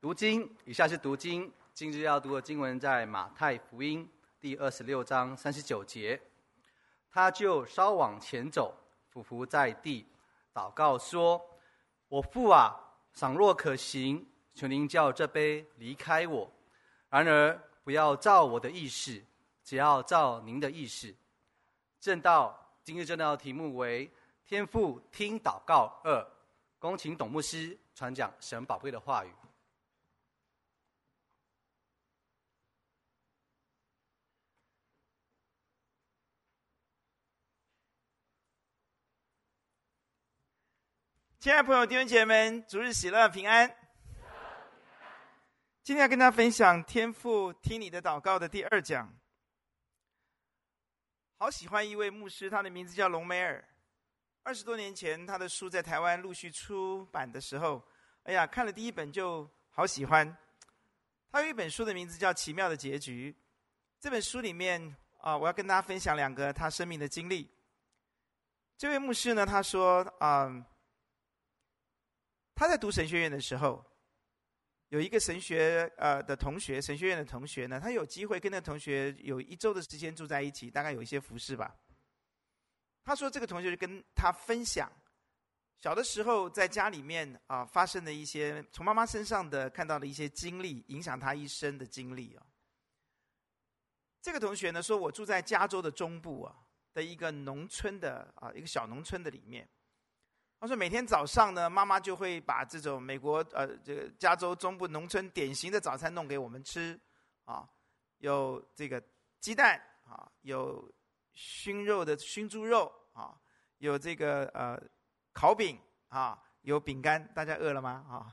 读经，以下是读经。今日要读的经文在马太福音第二十六章三十九节。他就稍往前走，俯伏在地，祷告说：“我父啊，倘若可行，求您叫这杯离开我；然而不要照我的意思，只要照您的意思。”正道今日正道题目为“天父听祷告二”，恭请董牧师传讲神宝贵的话语。亲爱的朋友、弟兄姐妹们，主日喜乐平安。今天要跟大家分享《天父听你的祷告》的第二讲。好喜欢一位牧师，他的名字叫隆美尔。二十多年前，他的书在台湾陆续出版的时候，哎呀，看了第一本就好喜欢。他有一本书的名字叫《奇妙的结局》。这本书里面啊，我要跟大家分享两个他生命的经历。这位牧师呢，他说啊。他在读神学院的时候，有一个神学呃的同学，神学院的同学呢，他有机会跟那同学有一周的时间住在一起，大概有一些服侍吧。他说这个同学就跟他分享，小的时候在家里面啊、发生的一些从妈妈身上的看到的一些经历，影响他一生的经历啊。这个同学呢说，我住在加州的中部啊的一个农村的啊一个小农村的里面。他说：“每天早上呢，妈妈就会把这种美国呃这个加州中部农村典型的早餐弄给我们吃，啊，有这个鸡蛋啊，有熏肉的熏猪肉啊，有这个呃烤饼啊，有饼干。大家饿了吗？啊，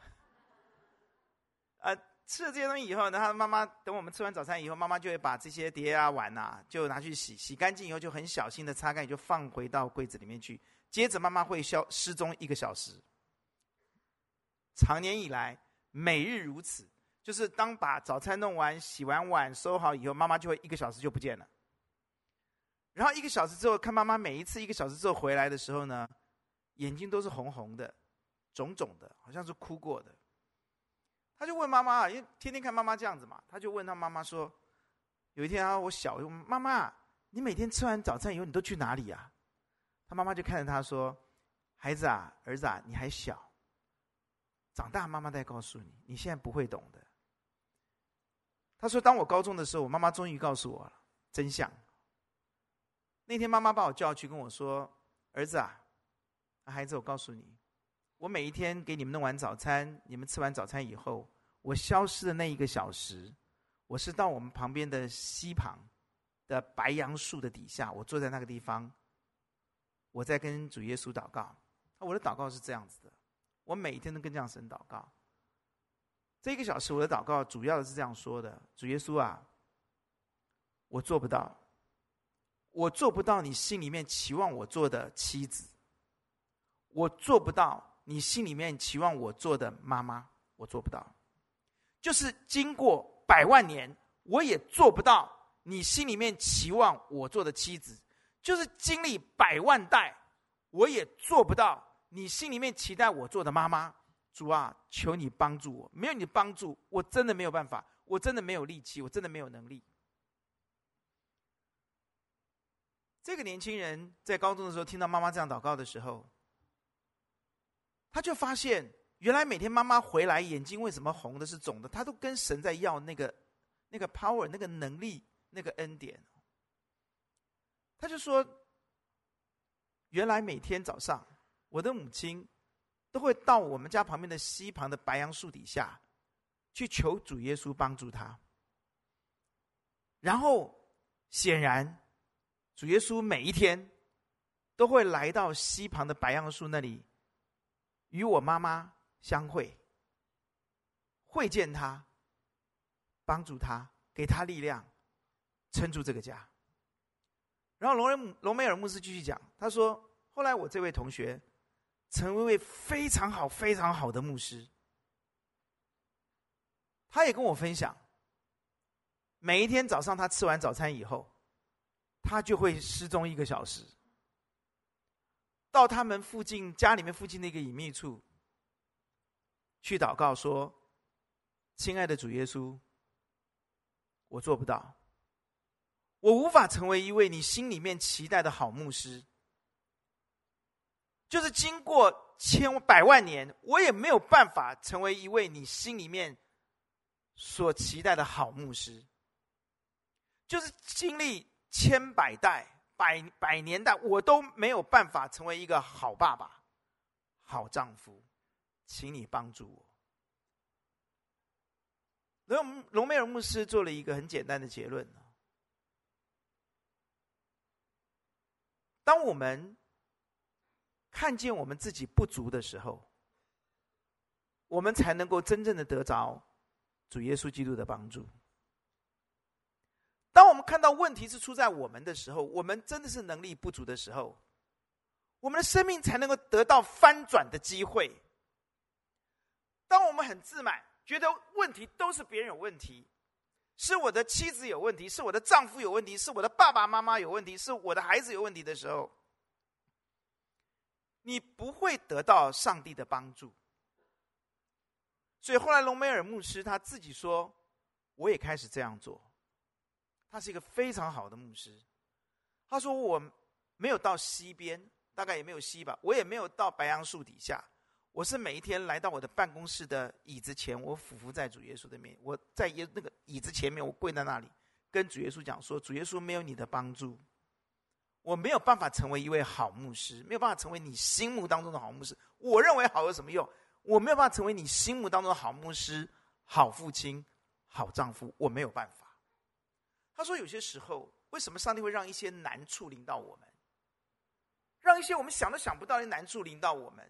呃，吃了这些东西以后呢，他妈妈等我们吃完早餐以后，妈妈就会把这些碟啊碗啊就拿去洗，洗干净以后就很小心的擦干，就放回到柜子里面去。”接着妈妈会消失踪一个小时，长年以来每日如此，就是当把早餐弄完、洗完碗、收好以后，妈妈就会一个小时就不见了。然后一个小时之后，看妈妈每一次一个小时之后回来的时候呢，眼睛都是红红的、肿肿的，好像是哭过的。他就问妈妈，因为天天看妈妈这样子嘛，他就问他妈妈说：“有一天啊，我小，妈妈，你每天吃完早餐以后，你都去哪里呀？”他妈妈就看着他说：“孩子啊，儿子啊，你还小，长大妈妈再告诉你，你现在不会懂的。”他说：“当我高中的时候，我妈妈终于告诉我了真相。那天妈妈把我叫去跟我说：‘儿子啊，孩子，我告诉你，我每一天给你们弄完早餐，你们吃完早餐以后，我消失的那一个小时，我是到我们旁边的溪旁的白杨树的底下，我坐在那个地方。’”我在跟主耶稣祷告，我的祷告是这样子的，我每天都跟这样神祷告。这一个小时我的祷告主要的是这样说的：主耶稣啊，我做不到，我做不到你心里面期望我做的妻子，我做不到你心里面期望我做的妈妈，我做不到。就是经过百万年，我也做不到你心里面期望我做的妻子。就是经历百万代，我也做不到你心里面期待我做的妈妈。主啊，求你帮助我，没有你的帮助，我真的没有办法，我真的没有力气，我真的没有能力。这个年轻人在高中的时候听到妈妈这样祷告的时候，他就发现，原来每天妈妈回来眼睛为什么红的是肿的，他都跟神在要那个那个 power，那个能力，那个恩典。他就说：“原来每天早上，我的母亲都会到我们家旁边的溪旁的白杨树底下，去求主耶稣帮助他。然后，显然，主耶稣每一天都会来到溪旁的白杨树那里，与我妈妈相会，会见他，帮助他，给他力量，撑住这个家。”然后罗梅罗梅尔牧师继续讲，他说：“后来我这位同学成为一位非常好、非常好的牧师。他也跟我分享，每一天早上他吃完早餐以后，他就会失踪一个小时，到他们附近家里面附近的一个隐秘处去祷告，说：亲爱的主耶稣，我做不到，我无法成为一位你心里面期待的好牧师。就是经过千百万年，我也没有办法成为一位你心里面所期待的好牧师。就是经历千百代、百百年代，我都没有办法成为一个好爸爸、好丈夫，请你帮助我。龙隆美尔牧师做了一个很简单的结论：当我们看见我们自己不足的时候，我们才能够真正的得着主耶稣基督的帮助。当我们看到问题是出在我们的时候，我们真的是能力不足的时候，我们的生命才能够得到翻转的机会。当我们很自满。觉得问题都是别人有问题，是我的妻子有问题，是我的丈夫有问题，是我的爸爸妈妈有问题，是我的孩子有问题的时候，你不会得到上帝的帮助。所以后来隆美尔牧师他自己说，我也开始这样做。他是一个非常好的牧师。他说我没有到溪边，大概也没有溪吧，我也没有到白杨树底下。我是每一天来到我的办公室的椅子前，我俯伏在主耶稣的面，我在耶那个椅子前面，我跪在那里，跟主耶稣讲说：“主耶稣，没有你的帮助，我没有办法成为一位好牧师，没有办法成为你心目当中的好牧师。我认为好有什么用？我没有办法成为你心目当中的好牧师、好父亲、好丈夫，我没有办法。”他说：“有些时候，为什么上帝会让一些难处临到我们，让一些我们想都想不到的难处临到我们？”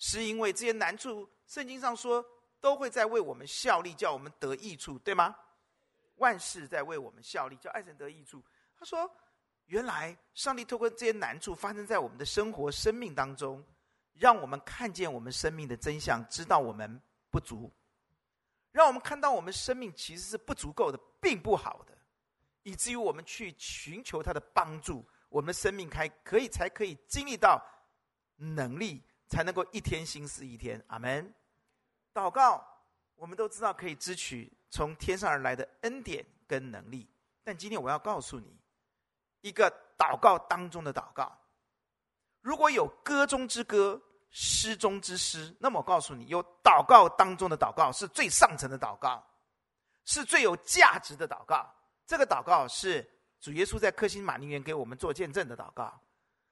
是因为这些难处，圣经上说都会在为我们效力，叫我们得益处，对吗？万事在为我们效力，叫爱神得益处。他说，原来上帝透过这些难处发生在我们的生活、生命当中，让我们看见我们生命的真相，知道我们不足，让我们看到我们生命其实是不足够的，并不好的，以至于我们去寻求他的帮助，我们生命开可以才可以经历到能力。才能够一天新思一天，阿门。祷告，我们都知道可以支取从天上而来的恩典跟能力。但今天我要告诉你，一个祷告当中的祷告，如果有歌中之歌、诗中之诗，那么我告诉你，有祷告当中的祷告是最上层的祷告，是最有价值的祷告。这个祷告是主耶稣在客西马尼园给我们做见证的祷告。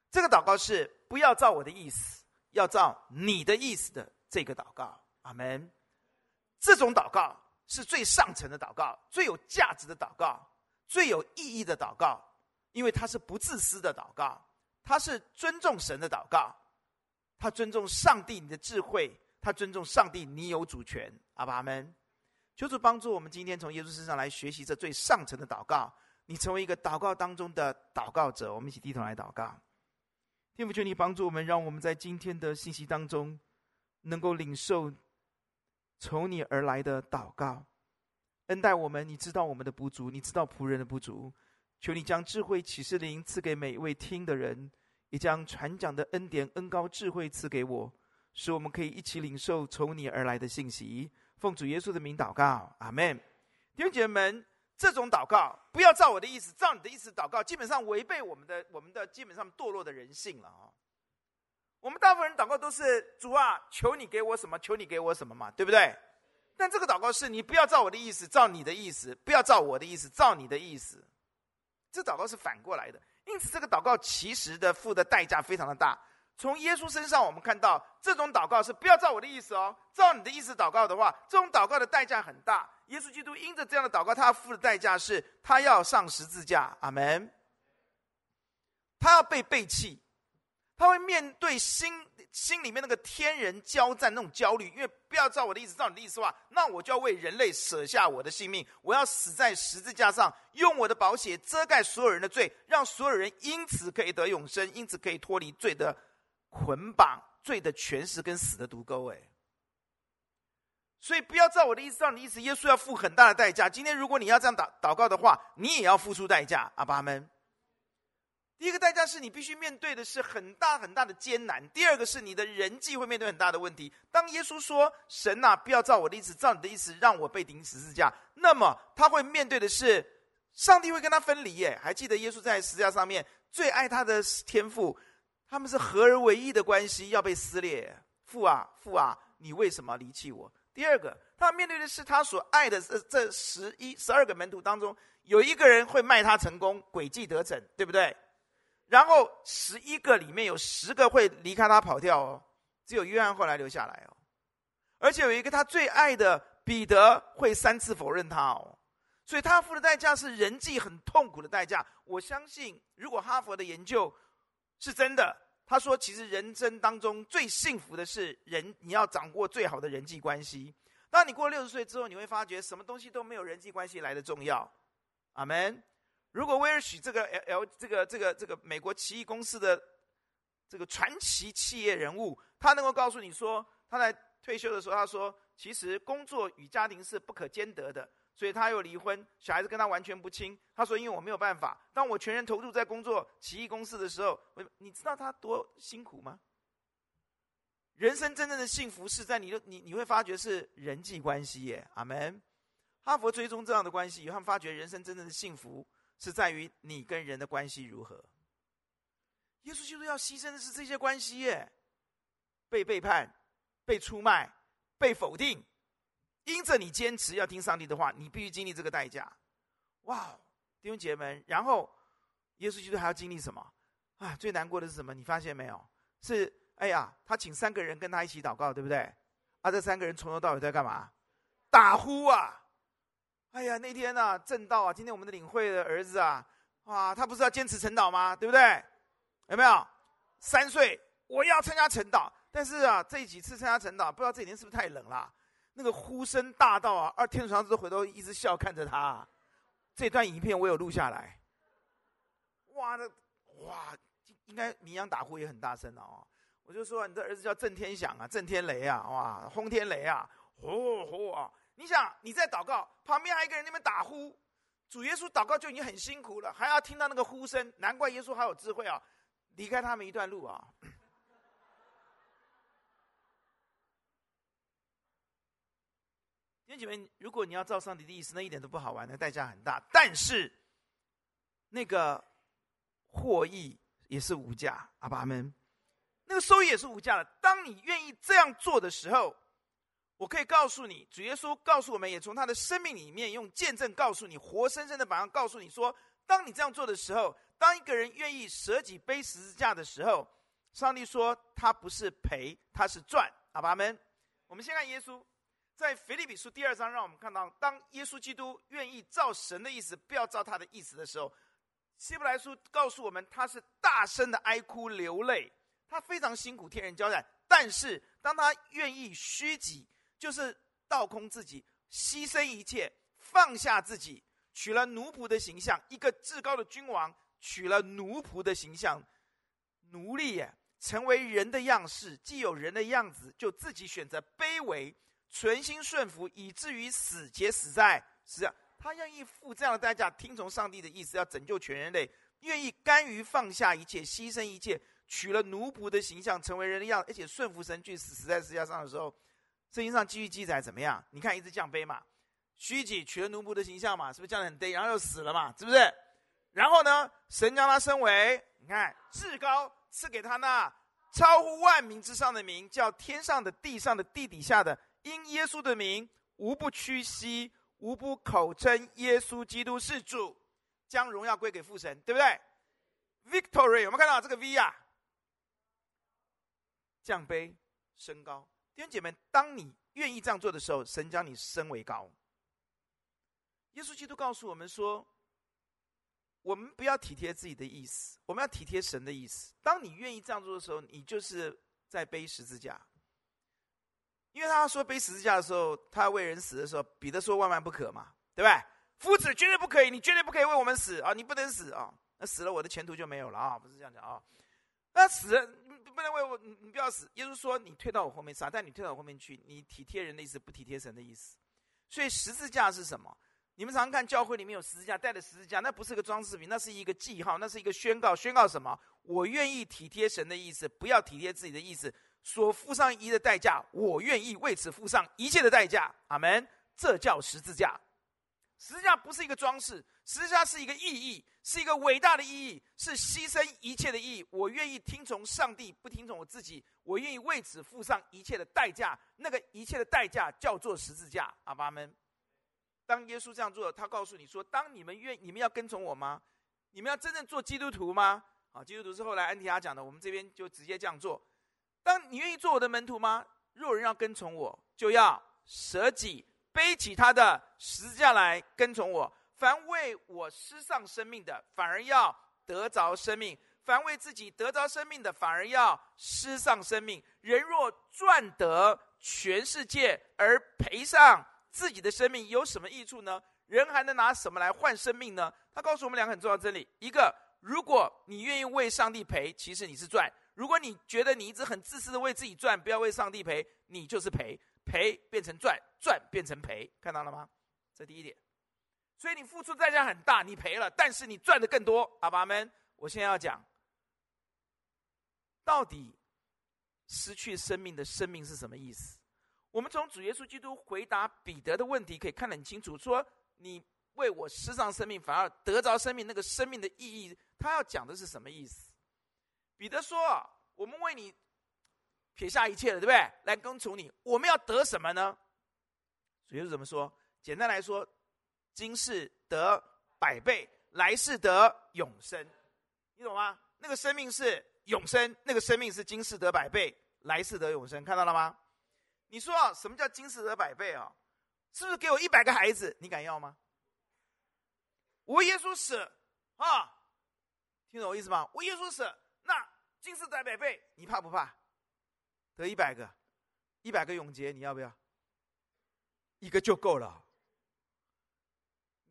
这个祷告是不要照我的意思。要照你的意思的这个祷告，阿门。这种祷告是最上层的祷告，最有价值的祷告，最有意义的祷告，因为它是不自私的祷告，它是尊重神的祷告，他尊重上帝你的智慧，他尊重上帝你有主权，阿门。求主帮助我们今天从耶稣身上来学习这最上层的祷告，你成为一个祷告当中的祷告者。我们一起低头来祷告。天父，求你帮助我们，让我们在今天的信息当中，能够领受从你而来的祷告，恩待我们。你知道我们的不足，你知道仆人的不足。求你将智慧启示灵赐给每一位听的人，也将传讲的恩典、恩膏、智慧赐给我，使我们可以一起领受从你而来的信息。奉主耶稣的名祷告，阿门。弟兄姐妹们。这种祷告不要照我的意思，照你的意思祷告，基本上违背我们的我们的基本上堕落的人性了啊！我们大部分人祷告都是主啊，求你给我什么，求你给我什么嘛，对不对？但这个祷告是你不要照我的意思，照你的意思；不要照我的意思，照你的意思。这祷告是反过来的，因此这个祷告其实的付的代价非常的大。从耶稣身上，我们看到这种祷告是不要照我的意思哦，照你的意思祷告的话，这种祷告的代价很大。耶稣基督因着这样的祷告，他要付的代价是他要上十字架，阿门。他要被背弃，他会面对心心里面那个天人交战那种焦虑，因为不要照我的意思，照你的意思话，那我就要为人类舍下我的性命，我要死在十字架上，用我的宝血遮盖所有人的罪，让所有人因此可以得永生，因此可以脱离罪的。捆绑罪的权势跟死的毒钩，哎，所以不要照我的意思，照你的意思。耶稣要付很大的代价。今天如果你要这样祷祷告的话，你也要付出代价。阿爸们，第一个代价是你必须面对的是很大很大的艰难；第二个是你的人际会面对很大的问题。当耶稣说“神呐，不要照我的意思，照你的意思，让我被钉十字架”，那么他会面对的是上帝会跟他分离。耶，还记得耶稣在十字架上面最爱他的天父，他们是合而为一的关系，要被撕裂。父啊，父啊，你为什么离弃我？第二个，他面对的是他所爱的这这十一、十二个门徒当中，有一个人会卖他成功，诡计得逞，对不对？然后十一个里面有十个会离开他跑掉哦，只有约翰后来留下来哦，而且有一个他最爱的彼得会三次否认他哦，所以他付的代价是人际很痛苦的代价。我相信，如果哈佛的研究是真的，他说其实人生当中最幸福的是人，你要掌握最好的人际关系。当你过六十岁之后，你会发觉什么东西都没有人际关系来的重要。阿门。如果威尔许这个 L L 这个这个这个美国奇异公司的这个传奇企业人物，他能够告诉你说，他在退休的时候，他说，其实工作与家庭是不可兼得的，所以他又离婚，小孩子跟他完全不亲。他说，因为我没有办法，当我全然投入在工作奇异公司的时候，你知道他多辛苦吗？人生真正的幸福是在你的你你会发觉是人际关系耶，阿门。哈佛追踪这样的关系，他们发觉人生真正的幸福。是在于你跟人的关系如何。耶稣基督要牺牲的是这些关系耶，被背叛、被出卖、被否定，因着你坚持要听上帝的话，你必须经历这个代价。哇，弟兄姐妹们，然后耶稣基督还要经历什么？啊，最难过的是什么？你发现没有？是哎呀，他请三个人跟他一起祷告，对不对？啊，这三个人从头到尾在干嘛？打呼啊！哎呀，那天啊，正道啊，今天我们的领会的儿子啊，哇，他不是要坚持晨祷吗？对不对？有没有？三岁，我要参加晨祷，但是啊，这几次参加晨祷，不知道这几天是不是太冷了？那个呼声大到啊，二天主长子都回头一直笑看着他。这段影片我有录下来。哇，那哇，应该绵羊打呼也很大声哦。我就说，你的儿子叫震天响啊，震天雷啊，哇，轰天雷啊，呼呼啊。你想你在祷告，旁边还一个人那边打呼，主耶稣祷告就已经很辛苦了，还要听到那个呼声，难怪耶稣还有智慧啊，离开他们一段路啊。弟兄姐妹，如果你要照上帝的意思，那一点都不好玩，那代价很大，但是那个获益也是无价，阿爸们，那个收益也是无价的。当你愿意这样做的时候。我可以告诉你，主耶稣告诉我们，也从他的生命里面用见证告诉你，活生生的榜样告诉你说，当你这样做的时候，当一个人愿意舍己背十字架的时候，上帝说他不是赔，他是赚。阿爸们，我们先看耶稣在腓立比书第二章，让我们看到，当耶稣基督愿意照神的意思，不要照他的意思的时候，希伯来书告诉我们，他是大声的哀哭流泪，他非常辛苦，天人交战，但是当他愿意虚己。就是倒空自己，牺牲一切，放下自己，取了奴仆的形象。一个至高的君王取了奴仆的形象，奴隶耶，成为人的样式，既有人的样子，就自己选择卑微，存心顺服，以至于死，且死在十字架。他愿意付这样的代价，听从上帝的意思，要拯救全人类，愿意甘于放下一切，牺牲一切，取了奴仆的形象，成为人的样，而且顺服神去死，死在十字架上的时候。圣经上继续记载怎么样？你看，一直降卑嘛，虚己取了奴仆的形象嘛，是不是降得很低？然后又死了嘛，是不是？然后呢，神将他升为，你看至高，赐给他那超乎万名之上的名，叫天上的、地上的、地底下的，因耶稣的名，无不屈膝，无不口称耶稣基督是主，将荣耀归给父神，对不对？Victory，有没有看到这个 V 啊？降卑，升高。弟兄姐妹，当你愿意这样做的时候，神将你升为高。耶稣基督告诉我们说：“我们不要体贴自己的意思，我们要体贴神的意思。当你愿意这样做的时候，你就是在背十字架。因为他说背十字架的时候，他为人死的时候，彼得说万万不可嘛，对不对？夫子绝对不可以，你绝对不可以为我们死啊！你不能死啊！那死了，我的前途就没有了啊！不是这样讲啊！那死了。”不能为我，你不要死。耶稣说：“你退到我后面，撒旦，你退到我后面去。你体贴人的意思，不体贴神的意思。所以十字架是什么？你们常看教会里面有十字架，带着十字架，那不是个装饰品，那是一个记号，那是一个宣告。宣告什么？我愿意体贴神的意思，不要体贴自己的意思。所付上一的代价，我愿意为此付上一切的代价。阿门。这叫十字架。十字架不是一个装饰，十字架是一个意义，是一个伟大的意义，是牺牲一切的意义。我愿意听从上帝，不听从我自己。我愿意为此付上一切的代价。那个一切的代价叫做十字架。阿爸们。当耶稣这样做，他告诉你说：“当你们愿，你们要跟从我吗？你们要真正做基督徒吗？”啊，基督徒是后来安提阿讲的，我们这边就直接这样做。当你愿意做我的门徒吗？若人要跟从我，就要舍己，背起他的十字架来跟从我。凡为我失丧生命的，反而要得着生命；凡为自己得着生命的，反而要失丧生命。人若赚得全世界，而赔上。自己的生命有什么益处呢？人还能拿什么来换生命呢？他告诉我们两个很重要的真理：一个，如果你愿意为上帝赔，其实你是赚；如果你觉得你一直很自私的为自己赚，不要为上帝赔，你就是赔。赔变成赚，赚变成赔，看到了吗？这第一点。所以你付出代价很大，你赔了，但是你赚的更多。阿爸们，我现在要讲，到底失去生命的生命是什么意思？我们从主耶稣基督回答彼得的问题可以看得很清楚，说你为我失丧生命，反而得着生命，那个生命的意义，他要讲的是什么意思？彼得说：“我们为你撇下一切了，对不对？来跟从你，我们要得什么呢？”主耶稣怎么说？简单来说，今世得百倍，来世得永生，你懂吗？那个生命是永生，那个生命是今世得百倍，来世得永生，看到了吗？你说，什么叫今世得百倍啊？是不是给我一百个孩子？你敢要吗？我耶稣死啊！听懂我意思吗？我耶稣死，那今世得百倍，你怕不怕？得一百个，一百个永劫，你要不要？一个就够了。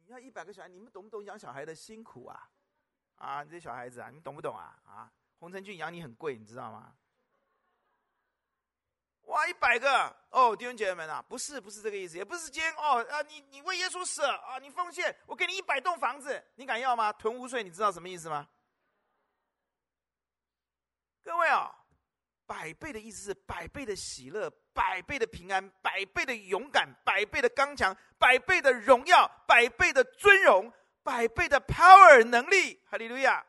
你要一百个小孩，你们懂不懂养小孩的辛苦啊？啊，你这小孩子啊，你懂不懂啊？啊，洪承俊养你很贵，你知道吗？哇，一百个哦，弟兄姐妹们啊，不是不是这个意思，也不是今哦啊，你你为耶稣死啊，你奉献，我给你一百栋房子，你敢要吗？囤屋税，你知道什么意思吗？各位啊、百倍的意思是百倍的喜乐，百倍的平安，百倍的勇敢，百倍的刚强，百倍的荣耀，百倍的尊荣，百倍的 power 能力，哈利路亚。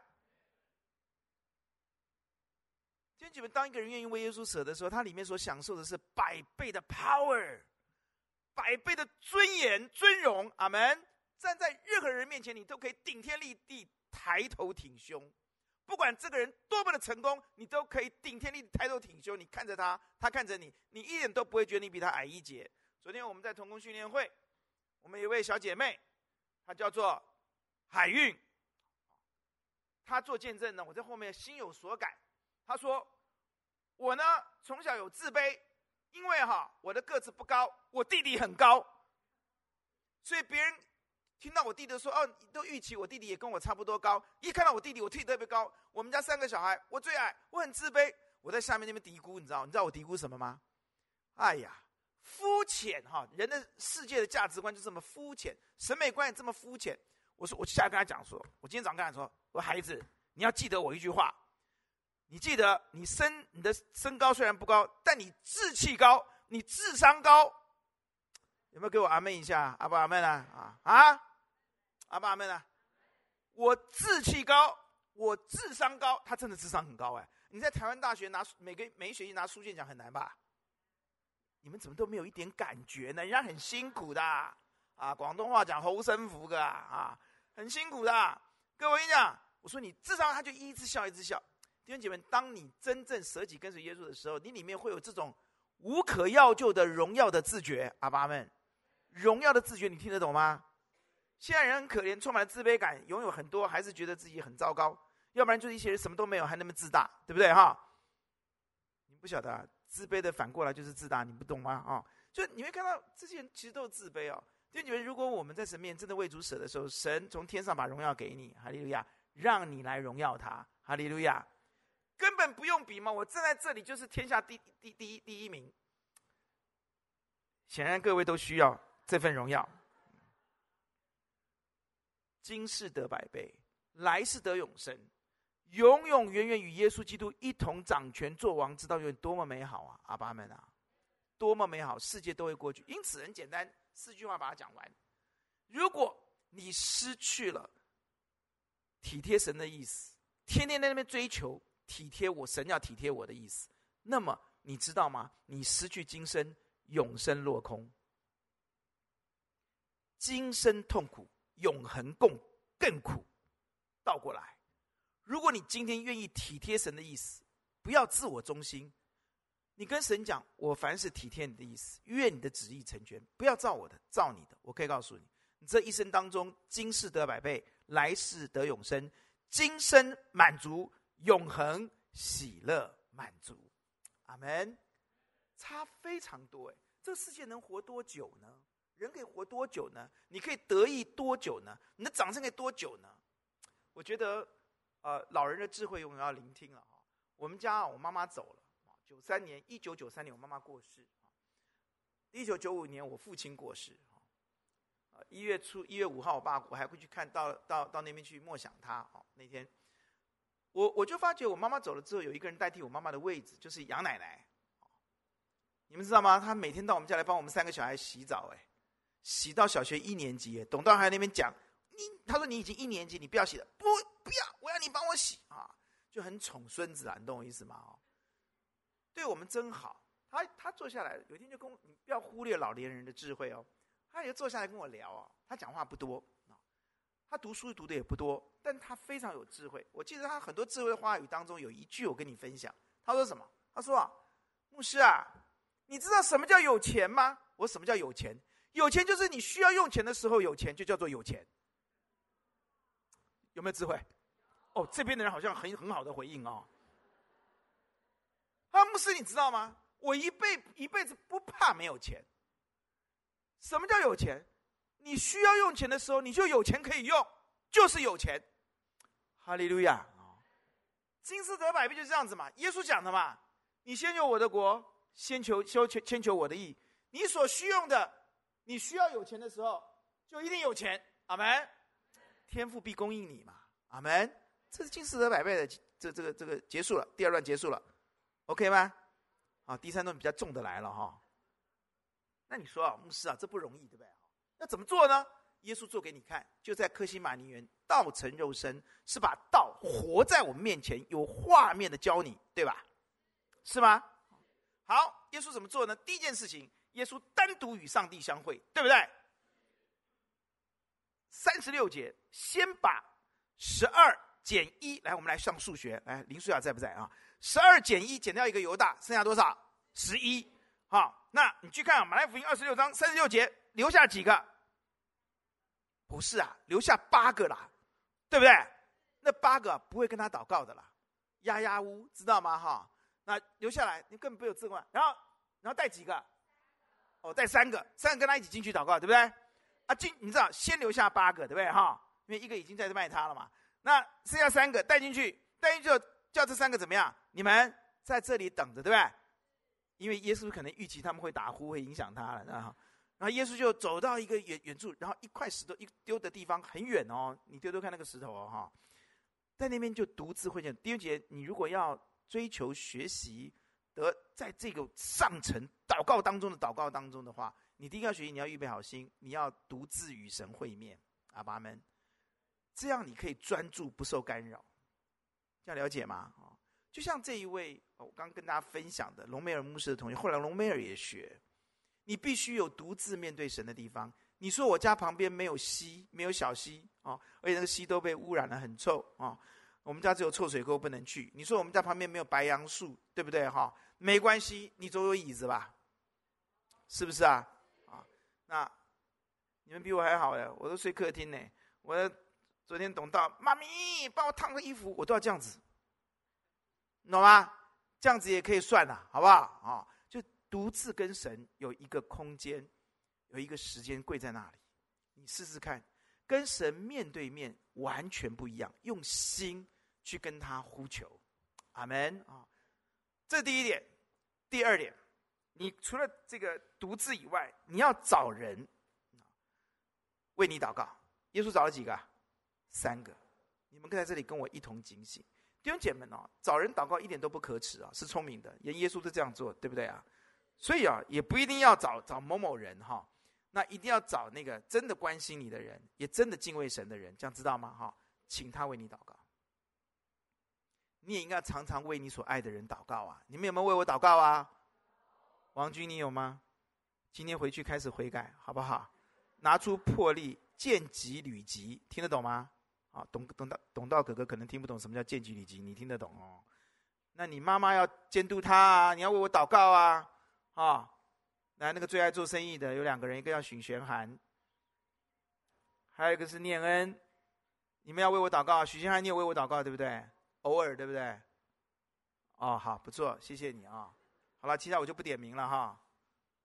你们当一个人愿意为耶稣舍的时候，他里面所享受的是百倍的 power，百倍的尊严、尊荣。阿门！站在任何人面前，你都可以顶天立地、抬头挺胸。不管这个人多么的成功，你都可以顶天立地、抬头挺胸。你看着他，他看着你，你一点都不会觉得你比他矮一截。昨天我们在同工训练会，我们有一位小姐妹，她叫做海韵，她做见证呢，我在后面心有所感。她说。我呢，从小有自卑，因为哈，我的个子不高，我弟弟很高，所以别人听到我弟弟说，哦，都预期我弟弟也跟我差不多高。一看到我弟弟，我弟弟特别高。我们家三个小孩，我最矮，我很自卑。我在下面那边嘀咕，你知道？你知道我嘀咕什么吗？哎呀，肤浅哈！人的世界的价值观就这么肤浅，审美观也这么肤浅。我说，我下来跟他讲说，我今天早上跟他说，我说孩子，你要记得我一句话。你记得，你身你的身高虽然不高，但你志气高，你智商高，有没有给我阿门一下？阿不阿门啊？啊啊！阿爸阿妹呢？我志气高，我智商高，他真的智商很高哎！你在台湾大学拿每个每一学期拿书卷奖很难吧？你们怎么都没有一点感觉呢？人家很辛苦的啊！广东话讲猴生福个啊，很辛苦的。各位我跟你讲，我说你智商，他就一直笑一直笑。弟兄姐妹，当你真正舍己跟随耶稣的时候，你里面会有这种无可药救的荣耀的自觉。阿爸们，荣耀的自觉，你听得懂吗？现在人很可怜，充满了自卑感，拥有很多，还是觉得自己很糟糕。要不然就是一些人什么都没有，还那么自大，对不对？哈，你不晓得啊，自卑的反过来就是自大，你不懂吗？啊，就你会看到这些人其实都是自卑哦。就你们，如果我们在神面前真的为主舍的时候，神从天上把荣耀给你，哈利路亚，让你来荣耀他，哈利路亚。根本不用比嘛，我站在这里就是天下第第第一第一名。显然各位都需要这份荣耀。今世得百倍，来世得永生，永永远远与耶稣基督一同掌权做王，知道有多么美好啊！阿爸们啊，多么美好，世界都会过去。因此很简单，四句话把它讲完。如果你失去了体贴神的意思，天天在那边追求体贴我，神要体贴我的意思，那么你知道吗？你失去今生，永生落空。今生痛苦，永恒共更苦。倒过来，如果你今天愿意体贴神的意思，不要自我中心，你跟神讲：“我凡是体贴你的意思，愿你的旨意成全，不要照我的，照你的。”我可以告诉你。你这一生当中，今世得百倍，来世得永生，今生满足，永恒喜乐满足，阿门。差非常多哎，这个世界能活多久呢？人可以活多久呢？你可以得意多久呢？你的掌声可以多久呢？我觉得，呃，老人的智慧永远要聆听了哈。我们家我妈妈走了，九三年，一九九三年我妈妈过世，一九九五年我父亲过世。一月初，一月五号，我爸我还会去看到到到那边去默想他。哦，那天，我我就发觉我妈妈走了之后，有一个人代替我妈妈的位置，就是杨奶奶。你们知道吗？她每天到我们家来帮我们三个小孩洗澡，哎，洗到小学一年级。董道还在那边讲，你他说你已经一年级，你不要洗了，不不要，我要你帮我洗啊，就很宠孙子啊，你懂我意思吗？哦，对我们真好。他他坐下来，有一天就跟我，你不要忽略老年人的智慧哦。他也坐下来跟我聊啊，他讲话不多啊，他读书读的也不多，但他非常有智慧。我记得他很多智慧话语当中有一句我跟你分享，他说什么？他说啊，牧师啊，你知道什么叫有钱吗？我什么叫有钱？有钱就是你需要用钱的时候有钱，就叫做有钱。有没有智慧？哦，这边的人好像很很好的回应哦。啊，牧师，你知道吗？我一辈一辈子不怕没有钱。什么叫有钱？你需要用钱的时候，你就有钱可以用，就是有钱。哈利路亚！今世得百倍就是这样子嘛。耶稣讲的嘛，你先求我的国，先求先求先求我的意。你所需用的，你需要有钱的时候，就一定有钱。阿门。天父必供应你嘛。阿门。这是今世得百倍的，这这个这个结束了，第二段结束了，OK 吗？啊，第三段比较重的来了哈。那你说啊，牧师啊，这不容易，对不对？那怎么做呢？耶稣做给你看，就在客西马尼园，道成肉身，是把道活在我们面前，有画面的教你，对吧？是吗？好，耶稣怎么做呢？第一件事情，耶稣单独与上帝相会，对不对？三十六节，先把十二减一，来，我们来上数学，来，林书雅在不在啊？十二减一，减掉一个犹大，剩下多少？十一。好，那你去看啊，马太福音二十六章三十六节，留下几个？不是啊，留下八个啦，对不对？那八个不会跟他祷告的啦，压压乌，知道吗？哈，那留下来，你根本没有自问。然后，然后带几个？哦，带三个，三个跟他一起进去祷告，对不对？啊，进，你知道，先留下八个，对不对？哈，因为一个已经在卖他了嘛。那剩下三个带进去，带进去就叫这三个怎么样？你们在这里等着，对不对？因为耶稣可能预期他们会打呼，会影响他了，然后，然后耶稣就走到一个远远处，然后一块石头一丢的地方很远哦，你丢丢看那个石头哦，哈，在那边就独自会见。第二节，你如果要追求学习得在这个上层祷告当中的祷告当中的话，你第一个要学习，你要预备好心，你要独自与神会面，阿爸们，这样你可以专注不受干扰，这样了解吗？就像这一位，我刚刚跟大家分享的隆美尔牧师的同学，后来隆美尔也学。你必须有独自面对神的地方。你说我家旁边没有溪，没有小溪啊，而且那个溪都被污染了，很臭啊。我们家只有臭水沟不能去。你说我们家旁边没有白杨树，对不对？哈，没关系，你总有椅子吧？是不是啊？啊，那你们比我还好呀，我都睡客厅呢。我昨天懂到，妈咪帮我烫个衣服，我都要这样子。懂吗？这样子也可以算了，好不好？啊，就独自跟神有一个空间，有一个时间跪在那里，你试试看，跟神面对面完全不一样，用心去跟他呼求，阿门啊！这第一点，第二点，你除了这个独自以外，你要找人为你祷告。耶稣找了几个？三个，你们可在这里跟我一同警醒，弟兄姐妹们哦，找人祷告一点都不可耻啊，是聪明的，连耶稣都这样做，对不对啊？所以啊，也不一定要找找某某人哈，那一定要找那个真的关心你的人，也真的敬畏神的人，这样知道吗？哈，请他为你祷告。你也应该常常为你所爱的人祷告啊！你们有没有为我祷告啊？王军，你有吗？今天回去开始悔改，好不好？拿出魄力，见机履机，听得懂吗？啊，懂懂到懂到哥哥可能听不懂什么叫见机履机，你听得懂哦？那你妈妈要监督他啊，你要为我祷告啊！啊，来，那个最爱做生意的有两个人，一个叫许玄涵，还有一个是念恩，你们要为我祷告。许玄涵，你也为我祷告对不对？偶尔对不对？哦，好，不错，谢谢你啊。好了，其他我就不点名了哈。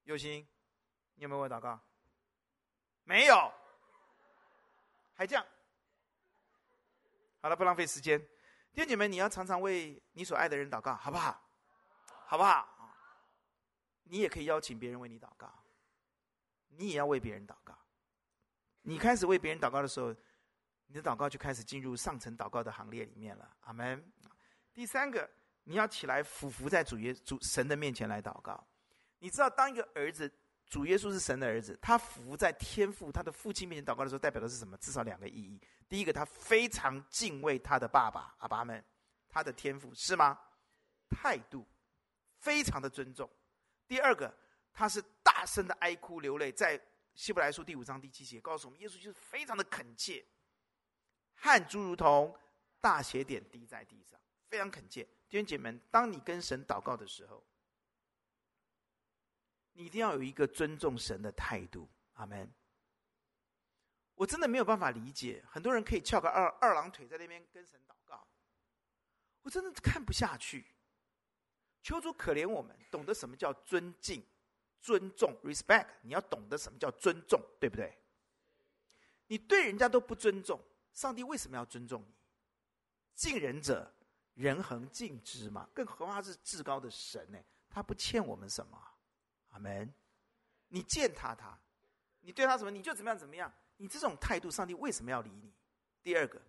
佑心，你有没有为我祷告？没有，还这样。好了，不浪费时间。弟兄姐妹，你要常常为你所爱的人祷告，好不好？好不好？你也可以邀请别人为你祷告，你也要为别人祷告。你开始为别人祷告的时候，你的祷告就开始进入上层祷告的行列里面了。阿门。第三个，你要起来俯伏在主耶主神的面前来祷告。你知道，当一个儿子，主耶稣是神的儿子，他俯伏在天父他的父亲面前祷告的时候，代表的是什么？至少两个意义。第一个，他非常敬畏他的爸爸阿爸们，他的天父是吗？态度非常的尊重。第二个，他是大声的哀哭流泪，在希伯来书第五章第七节告诉我们，耶稣就是非常的恳切，汗珠如同大血点滴在地上，非常恳切。弟兄姐妹，当你跟神祷告的时候，你一定要有一个尊重神的态度。阿门。我真的没有办法理解，很多人可以翘个二二郎腿在那边跟神祷告，我真的看不下去。求主可怜我们，懂得什么叫尊敬、尊重 （respect）。你要懂得什么叫尊重，对不对？你对人家都不尊重，上帝为什么要尊重你？敬人者，人恒敬之嘛。更何况是至高的神呢？他不欠我们什么。阿门。你践踏他，你对他什么，你就怎么样怎么样。你这种态度，上帝为什么要理你？第二个，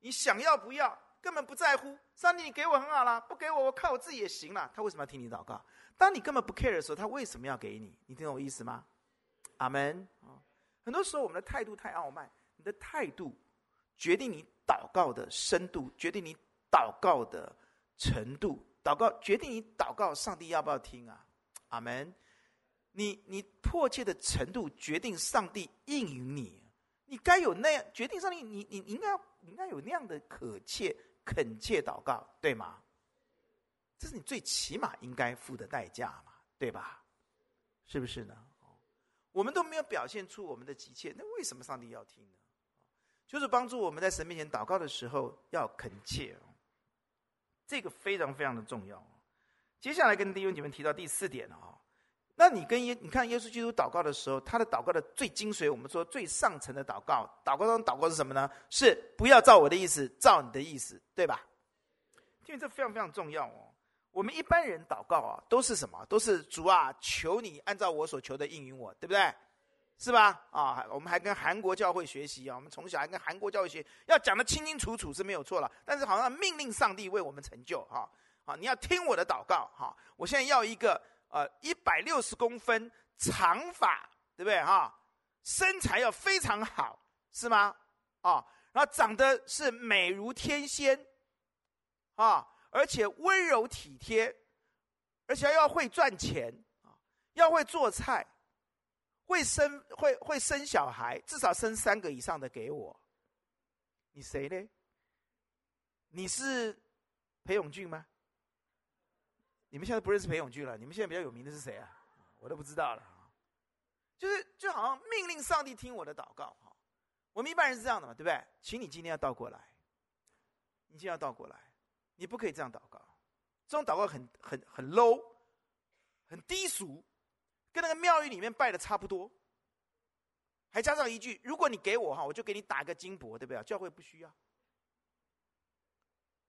你想要不要？根本不在乎，上帝，你给我很好了，不给我，我靠我自己也行了。他为什么要听你祷告？当你根本不 care 的时候，他为什么要给你？你听懂我意思吗？阿门。很多时候我们的态度太傲慢，你的态度决定你祷告的深度，决定你祷告的程度，祷告决定你祷告上帝要不要听啊？阿门。你你迫切的程度决定上帝应允你，你该有那样决定上帝，你你应该应该有那样的可切。恳切祷告，对吗？这是你最起码应该付的代价嘛，对吧？是不是呢？我们都没有表现出我们的急切，那为什么上帝要听呢？就是帮助我们在神面前祷告的时候要恳切，这个非常非常的重要。接下来跟弟兄姐妹提到第四点啊。那你跟耶，你看耶稣基督祷告的时候，他的祷告的最精髓，我们说最上层的祷告，祷告中祷告是什么呢？是不要照我的意思，照你的意思，对吧？因为这非常非常重要哦。我们一般人祷告啊，都是什么？都是主啊，求你按照我所求的应允我，对不对？是吧？啊，我们还跟韩国教会学习啊，我们从小还跟韩国教会学，要讲得清清楚楚是没有错了。但是好像命令上帝为我们成就哈，啊，你要听我的祷告哈。我现在要一个。呃，一百六十公分长发，对不对哈？身材要非常好，是吗？啊，然后长得是美如天仙，啊，而且温柔体贴，而且要会赚钱，啊，要会做菜，会生会会生小孩，至少生三个以上的给我。你谁呢？你是裴勇俊吗？你们现在不认识裴勇俊了，你们现在比较有名的是谁啊？我都不知道了。就是就好像命令上帝听我的祷告。我们一般人是这样的嘛，对不对？请你今天要倒过来，你今天要倒过来，你不可以这样祷告。这种祷告很很很 low，很低俗，跟那个庙宇里面拜的差不多。还加上一句：如果你给我哈，我就给你打个金箔，对不对？教会不需要，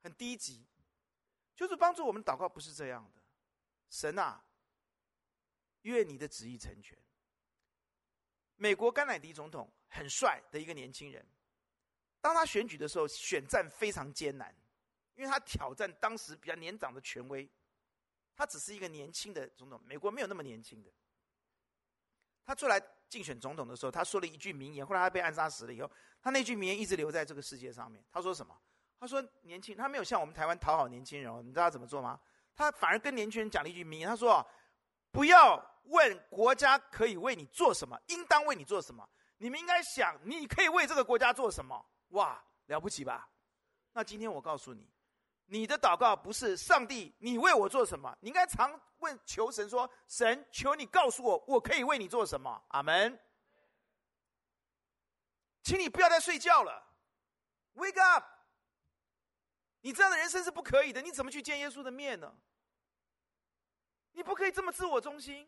很低级。就是帮助我们祷告，不是这样的。神啊，愿你的旨意成全。美国甘乃迪总统很帅的一个年轻人，当他选举的时候，选战非常艰难，因为他挑战当时比较年长的权威。他只是一个年轻的总统，美国没有那么年轻的。他出来竞选总统的时候，他说了一句名言，后来他被暗杀死了以后，他那句名言一直留在这个世界上面。他说什么？他说年轻，他没有像我们台湾讨好年轻人。你知道他怎么做吗？他反而跟年轻人讲了一句名言，他说：“不要问国家可以为你做什么，应当为你做什么。你们应该想，你可以为这个国家做什么。”哇，了不起吧？那今天我告诉你。你的祷告不是上帝，你为我做什么？你应该常问求神说：“神，求你告诉我，我可以为你做什么？”阿门。请你不要再睡觉了，Wake up！你这样的人生是不可以的，你怎么去见耶稣的面呢？你不可以这么自我中心，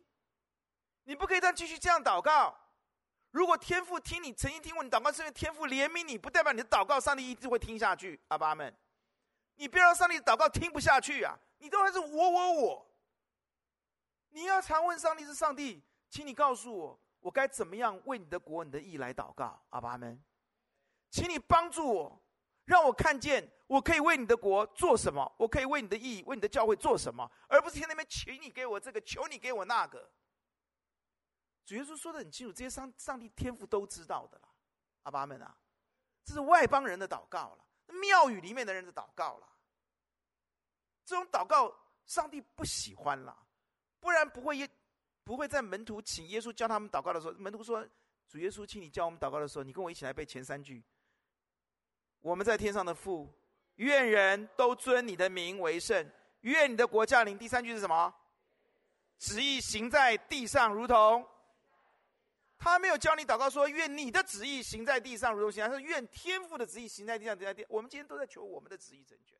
你不可以再继续这样祷告。如果天父听你曾经听过你祷告，是因为天父怜悯你，不代表你的祷告上帝一直会听下去。阿爸阿们。你不要让上帝祷告听不下去啊！你都还是我我我。你要常问上帝是上帝，请你告诉我，我该怎么样为你的国、你的义来祷告？阿爸们，请你帮助我，让我看见我可以为你的国做什么，我可以为你的义、为你的教会做什么，而不是天天请你给我这个，求你给我那个。主耶稣说的很清楚，这些上上帝天赋都知道的了。阿爸们啊，这是外邦人的祷告了。庙宇里面的人的祷告了，这种祷告上帝不喜欢了，不然不会耶，不会在门徒请耶稣教他们祷告的时候，门徒说：“主耶稣，请你教我们祷告的时候，你跟我一起来背前三句。我们在天上的父，愿人都尊你的名为圣，愿你的国降临。第三句是什么？旨意行在地上，如同。”他没有教你祷告说，愿你的旨意行在地上，如同行在天上。他说，愿天父的旨意行在地上，行在地。我们今天都在求我们的旨意成全。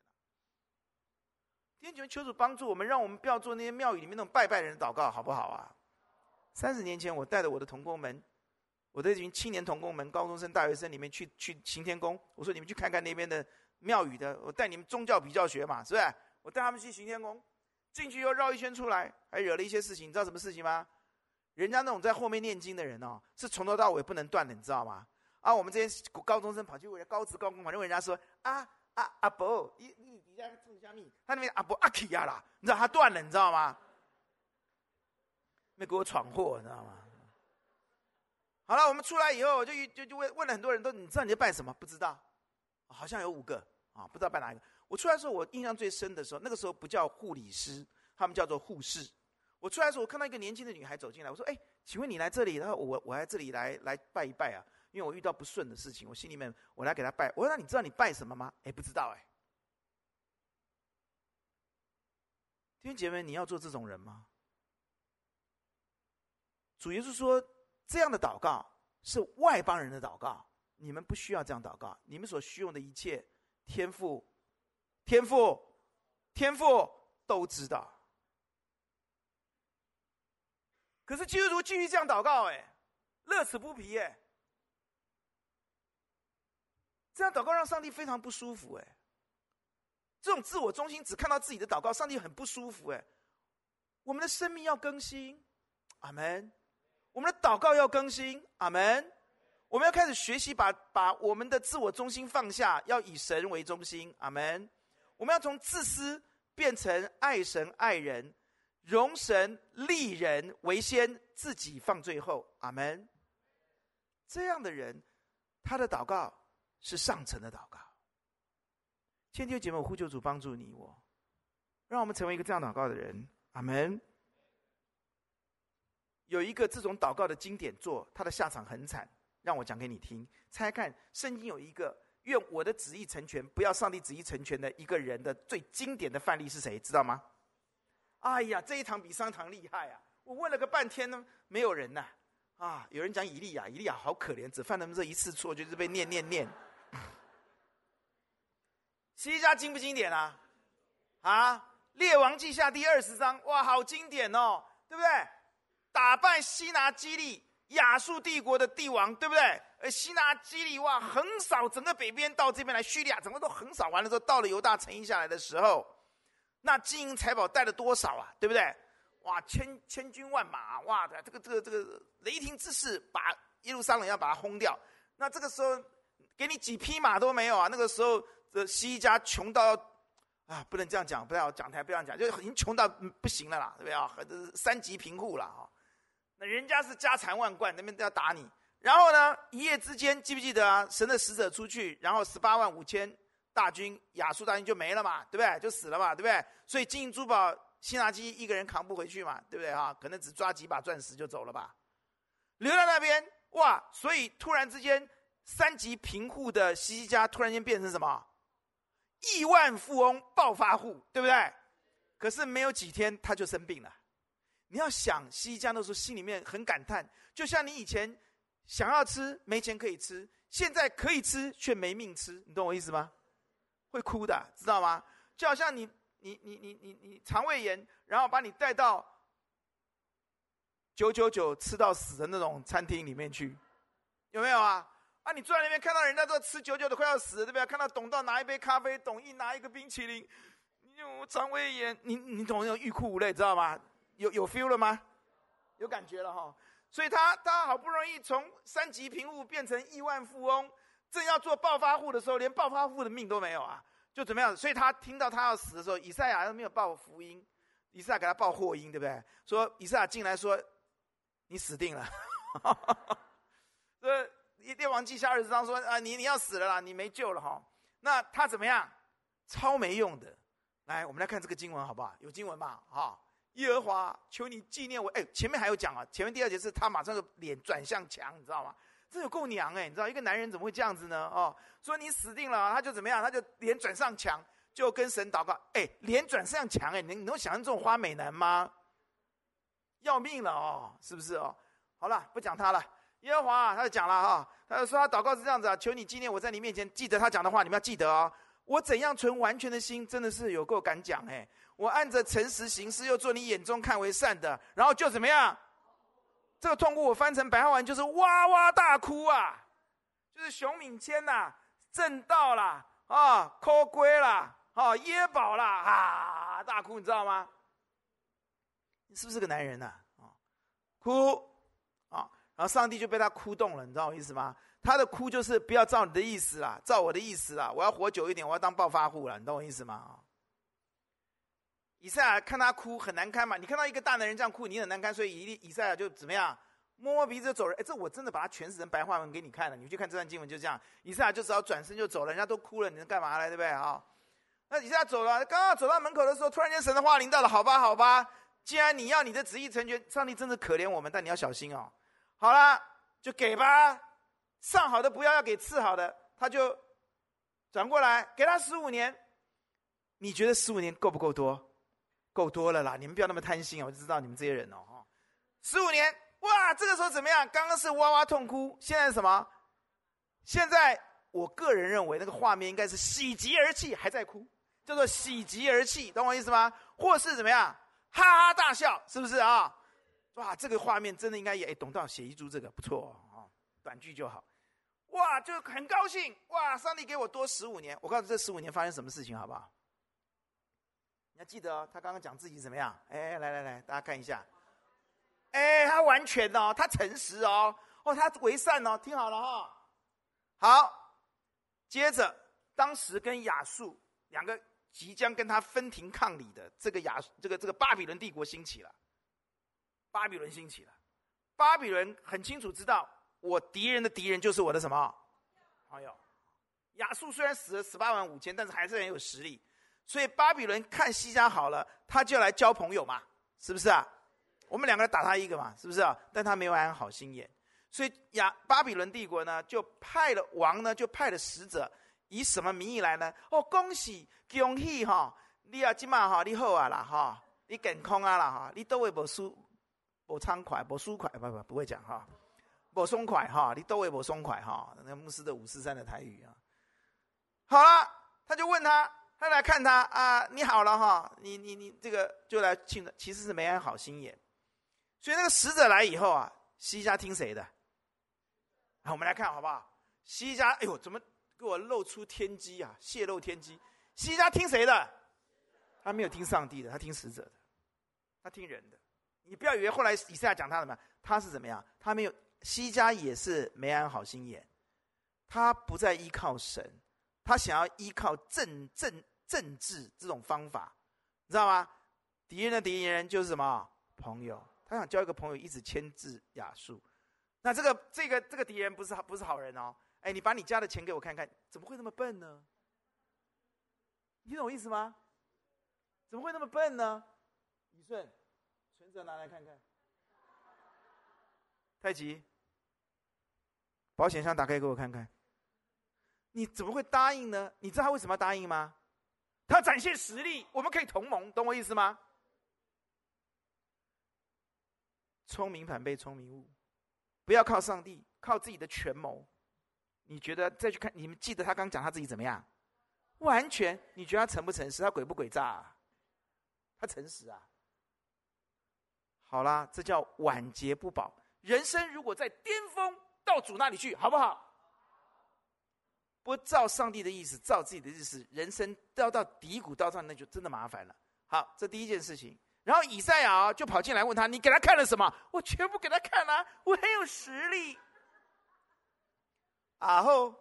天主求主帮助我们，让我们不要做那些庙宇里面那种拜拜人的祷告，好不好啊？三十年前，我带着我的同工们，我的一群青年同工们、高中生、大学生里面去去行天宫。我说你们去看看那边的庙宇的，我带你们宗教比较学嘛，是不是？我带他们去行天宫，进去又绕一圈出来，还惹了一些事情。你知道什么事情吗？人家那种在后面念经的人哦，是从头到尾不能断的，你知道吗？啊，我们这些高中生跑去问人高职高工，跑去问人家说啊啊阿伯，你你你在做虾米？他那边阿伯阿奇亚啦，你知道他断了，你知道吗？没给我闯祸，你知道吗？好了，我们出来以后就就就问问了很多人都，你知道你在拜什么？不知道，好像有五个啊，不知道拜哪一个。我出来的时候，我印象最深的时候，那个时候不叫护理师，他们叫做护士。我出来的时候，我看到一个年轻的女孩走进来。我说：“哎，请问你来这里？然后我我来这里来来拜一拜啊，因为我遇到不顺的事情，我心里面我来给她拜。我说：那你知道你拜什么吗？哎，不知道哎。弟兄姐妹，你要做这种人吗？主耶稣说，这样的祷告是外邦人的祷告，你们不需要这样祷告。你们所需用的一切，天赋、天赋、天赋都知道。”可是基督徒继续这样祷告，哎，乐此不疲，哎，这样祷告让上帝非常不舒服，哎，这种自我中心只看到自己的祷告，上帝很不舒服，哎，我们的生命要更新，阿门，我们的祷告要更新，阿门，我们要开始学习把把我们的自我中心放下，要以神为中心，阿门，我们要从自私变成爱神爱人。容神立人为先，自己放最后。阿门。这样的人，他的祷告是上层的祷告。千弟兄姐妹，我呼求主帮助你我，让我们成为一个这样祷告的人。阿门。有一个这种祷告的经典作，他的下场很惨，让我讲给你听。猜看，圣经有一个愿我的旨意成全，不要上帝旨意成全的一个人的最经典的范例是谁？知道吗？哎呀，这一场比上场厉害啊！我问了个半天呢，没有人呐、啊。有人讲以利亚，以利亚好可怜，只犯那么这一次错，就是被念念念。西家经不经典啊？啊，列王记下第二十章，哇，好经典哦，对不对？打败西拿基立，亚述帝国的帝王，对不对？而西拿基立哇，横扫整个北边到这边来，叙利亚整个都横扫完了之后，到了犹大城邑下来的时候。那金银财宝带了多少啊？对不对？哇，千千军万马，哇的这个这个这个雷霆之势，把耶路撒冷要把它轰掉。那这个时候，给你几匹马都没有啊！那个时候的西家穷到啊，不能这样讲，不要讲台不要讲，就已经穷到不行了啦，对不对啊？三级贫户了啊！那人家是家财万贯，那边都要打你。然后呢，一夜之间，记不记得啊？神的使者出去，然后十八万五千大军，亚述大军就没了嘛，对不对？就死了嘛，对不对？所以金银珠宝，辛拿基一个人扛不回去嘛，对不对啊？可能只抓几把钻石就走了吧，留在那边哇！所以突然之间，三级贫户的西西家突然间变成什么？亿万富翁、暴发户，对不对？可是没有几天他就生病了。你要想西西家那时候心里面很感叹，就像你以前。想要吃没钱可以吃，现在可以吃却没命吃，你懂我意思吗？会哭的，知道吗？就好像你你你你你你肠胃炎，然后把你带到九九九吃到死的那种餐厅里面去，有没有啊？啊，你坐在那边看到人家都吃九九的快要死了，对不对？看到董道拿一杯咖啡，董一拿一个冰淇淋，你有肠胃炎，你你懂那种欲哭无泪，知道吗？有有 feel 了吗？有感觉了哈。所以他他好不容易从三级贫户变成亿万富翁，正要做暴发户的时候，连暴发户的命都没有啊，就怎么样？所以他听到他要死的时候，以赛亚又没有报福音，以赛亚给他报祸音，对不对？说以赛亚进来说，你死定了。这列王记下二十章说啊，你你要死了啦，你没救了哈。那他怎么样？超没用的。来，我们来看这个经文好不好？有经文吧？哈。耶和华，求你纪念我。哎，前面还有讲啊，前面第二节是他马上就脸转向墙，你知道吗？这有够娘哎，你知道一个男人怎么会这样子呢？哦，说你死定了，他就怎么样？他就脸转上墙，就跟神祷告。哎，脸转上墙，哎，你你能想象这种花美男吗？要命了哦，是不是哦？好了，不讲他了。耶和华，他就讲了哈，他就说他祷告是这样子啊，求你纪念我在你面前，记得他讲的话，你们要记得哦。我怎样存完全的心，真的是有够敢讲哎。我按着诚实行事，又做你眼中看为善的，然后就怎么样？这个痛苦我翻成白话文就是哇哇大哭啊，就是熊敏谦呐，正道啦，啊，抠龟啦，啊，噎宝啦，啊，大哭，你知道吗？你是不是个男人呐？啊，哭，啊，然后上帝就被他哭动了，你知道我意思吗？他的哭就是不要照你的意思啦，照我的意思啦，我要活久一点，我要当暴发户了，你懂我意思吗？以赛亚看他哭很难堪嘛？你看到一个大男人这样哭，你很难堪，所以以以赛亚就怎么样，摸摸鼻子走人。哎，这我真的把它诠释成白话文给你看了，你去看这段经文就这样。以赛亚就只好转身就走了，人家都哭了，你能干嘛来，对不对？哈，那以赛亚走了，刚刚走到门口的时候，突然间神的话临到了，好吧，好吧，既然你要你的旨意成全，上帝真的可怜我们，但你要小心哦。好了，就给吧，上好的不要，要给次好的。他就转过来给他十五年，你觉得十五年够不够多？够多了啦！你们不要那么贪心哦，我就知道你们这些人哦。哈，十五年哇，这个时候怎么样？刚刚是哇哇痛哭，现在是什么？现在我个人认为那个画面应该是喜极而泣，还在哭，叫做喜极而泣，懂我意思吗？或是怎么样？哈哈大笑，是不是啊？哇，这个画面真的应该也哎，董道写一株这个不错哦，短句就好。哇，就很高兴哇！上帝给我多十五年，我告诉你这十五年发生什么事情，好不好？你要记得哦，他刚刚讲自己怎么样？哎，来来来，大家看一下。哎，他完全哦，他诚实哦，哦，他为善哦，听好了哈、哦。好，接着，当时跟亚述两个即将跟他分庭抗礼的这个亚这个这个巴比伦帝国兴起了。巴比伦兴起了，巴比伦很清楚知道，我敌人的敌人就是我的什么？朋友。亚述虽然死了十八万五千，但是还是很有实力。所以巴比伦看西家好了，他就来交朋友嘛，是不是啊？我们两个人打他一个嘛，是不是啊？但他没有安好心眼，所以亚巴比伦帝国呢，就派了王呢，就派了使者，以什么名义来呢？哦，恭喜恭喜哈！你啊，今嘛哈，你好啊啦哈，你健康啊啦哈，你都会无舒无畅快无舒快，不不不会讲哈，无松快哈，你都会无松快哈。那牧师的五四三的台语啊，好了，他就问他。他来看他啊，你好了哈，你你你这个就来庆的，其实是没安好心眼，所以那个使者来以后啊，西家听谁的？啊，我们来看好不好？西家，哎呦，怎么给我露出天机啊？泄露天机，西家听谁的？他没有听上帝的，他听使者的，他听人的。你不要以为后来以赛亚讲他什么，他是怎么样？他没有，西家也是没安好心眼，他不再依靠神，他想要依靠政政政治这种方法，你知道吗？敌人的敌人就是什么？朋友。他想交一个朋友，一直牵制亚述。那这个这个这个敌人不是不是好人哦。哎，你把你家的钱给我看看，怎么会那么笨呢？你懂我意思吗？怎么会那么笨呢？宇顺，存折拿来看看。太极，保险箱打开给我看看。你怎么会答应呢？你知道他为什么要答应吗？他展现实力，我们可以同盟，懂我意思吗？聪明反被聪明误，不要靠上帝，靠自己的权谋。你觉得再去看，你们记得他刚讲他自己怎么样？完全，你觉得他诚不诚实？他诡不诡诈啊？他诚实啊。好啦，这叫晚节不保。人生如果在巅峰，到主那里去，好不好？不照上帝的意思，照自己的意思，人生掉到低谷，到上那就真的麻烦了。好，这第一件事情。然后以赛亚就跑进来问他：“你给他看了什么？”我全部给他看了，我很有实力。然后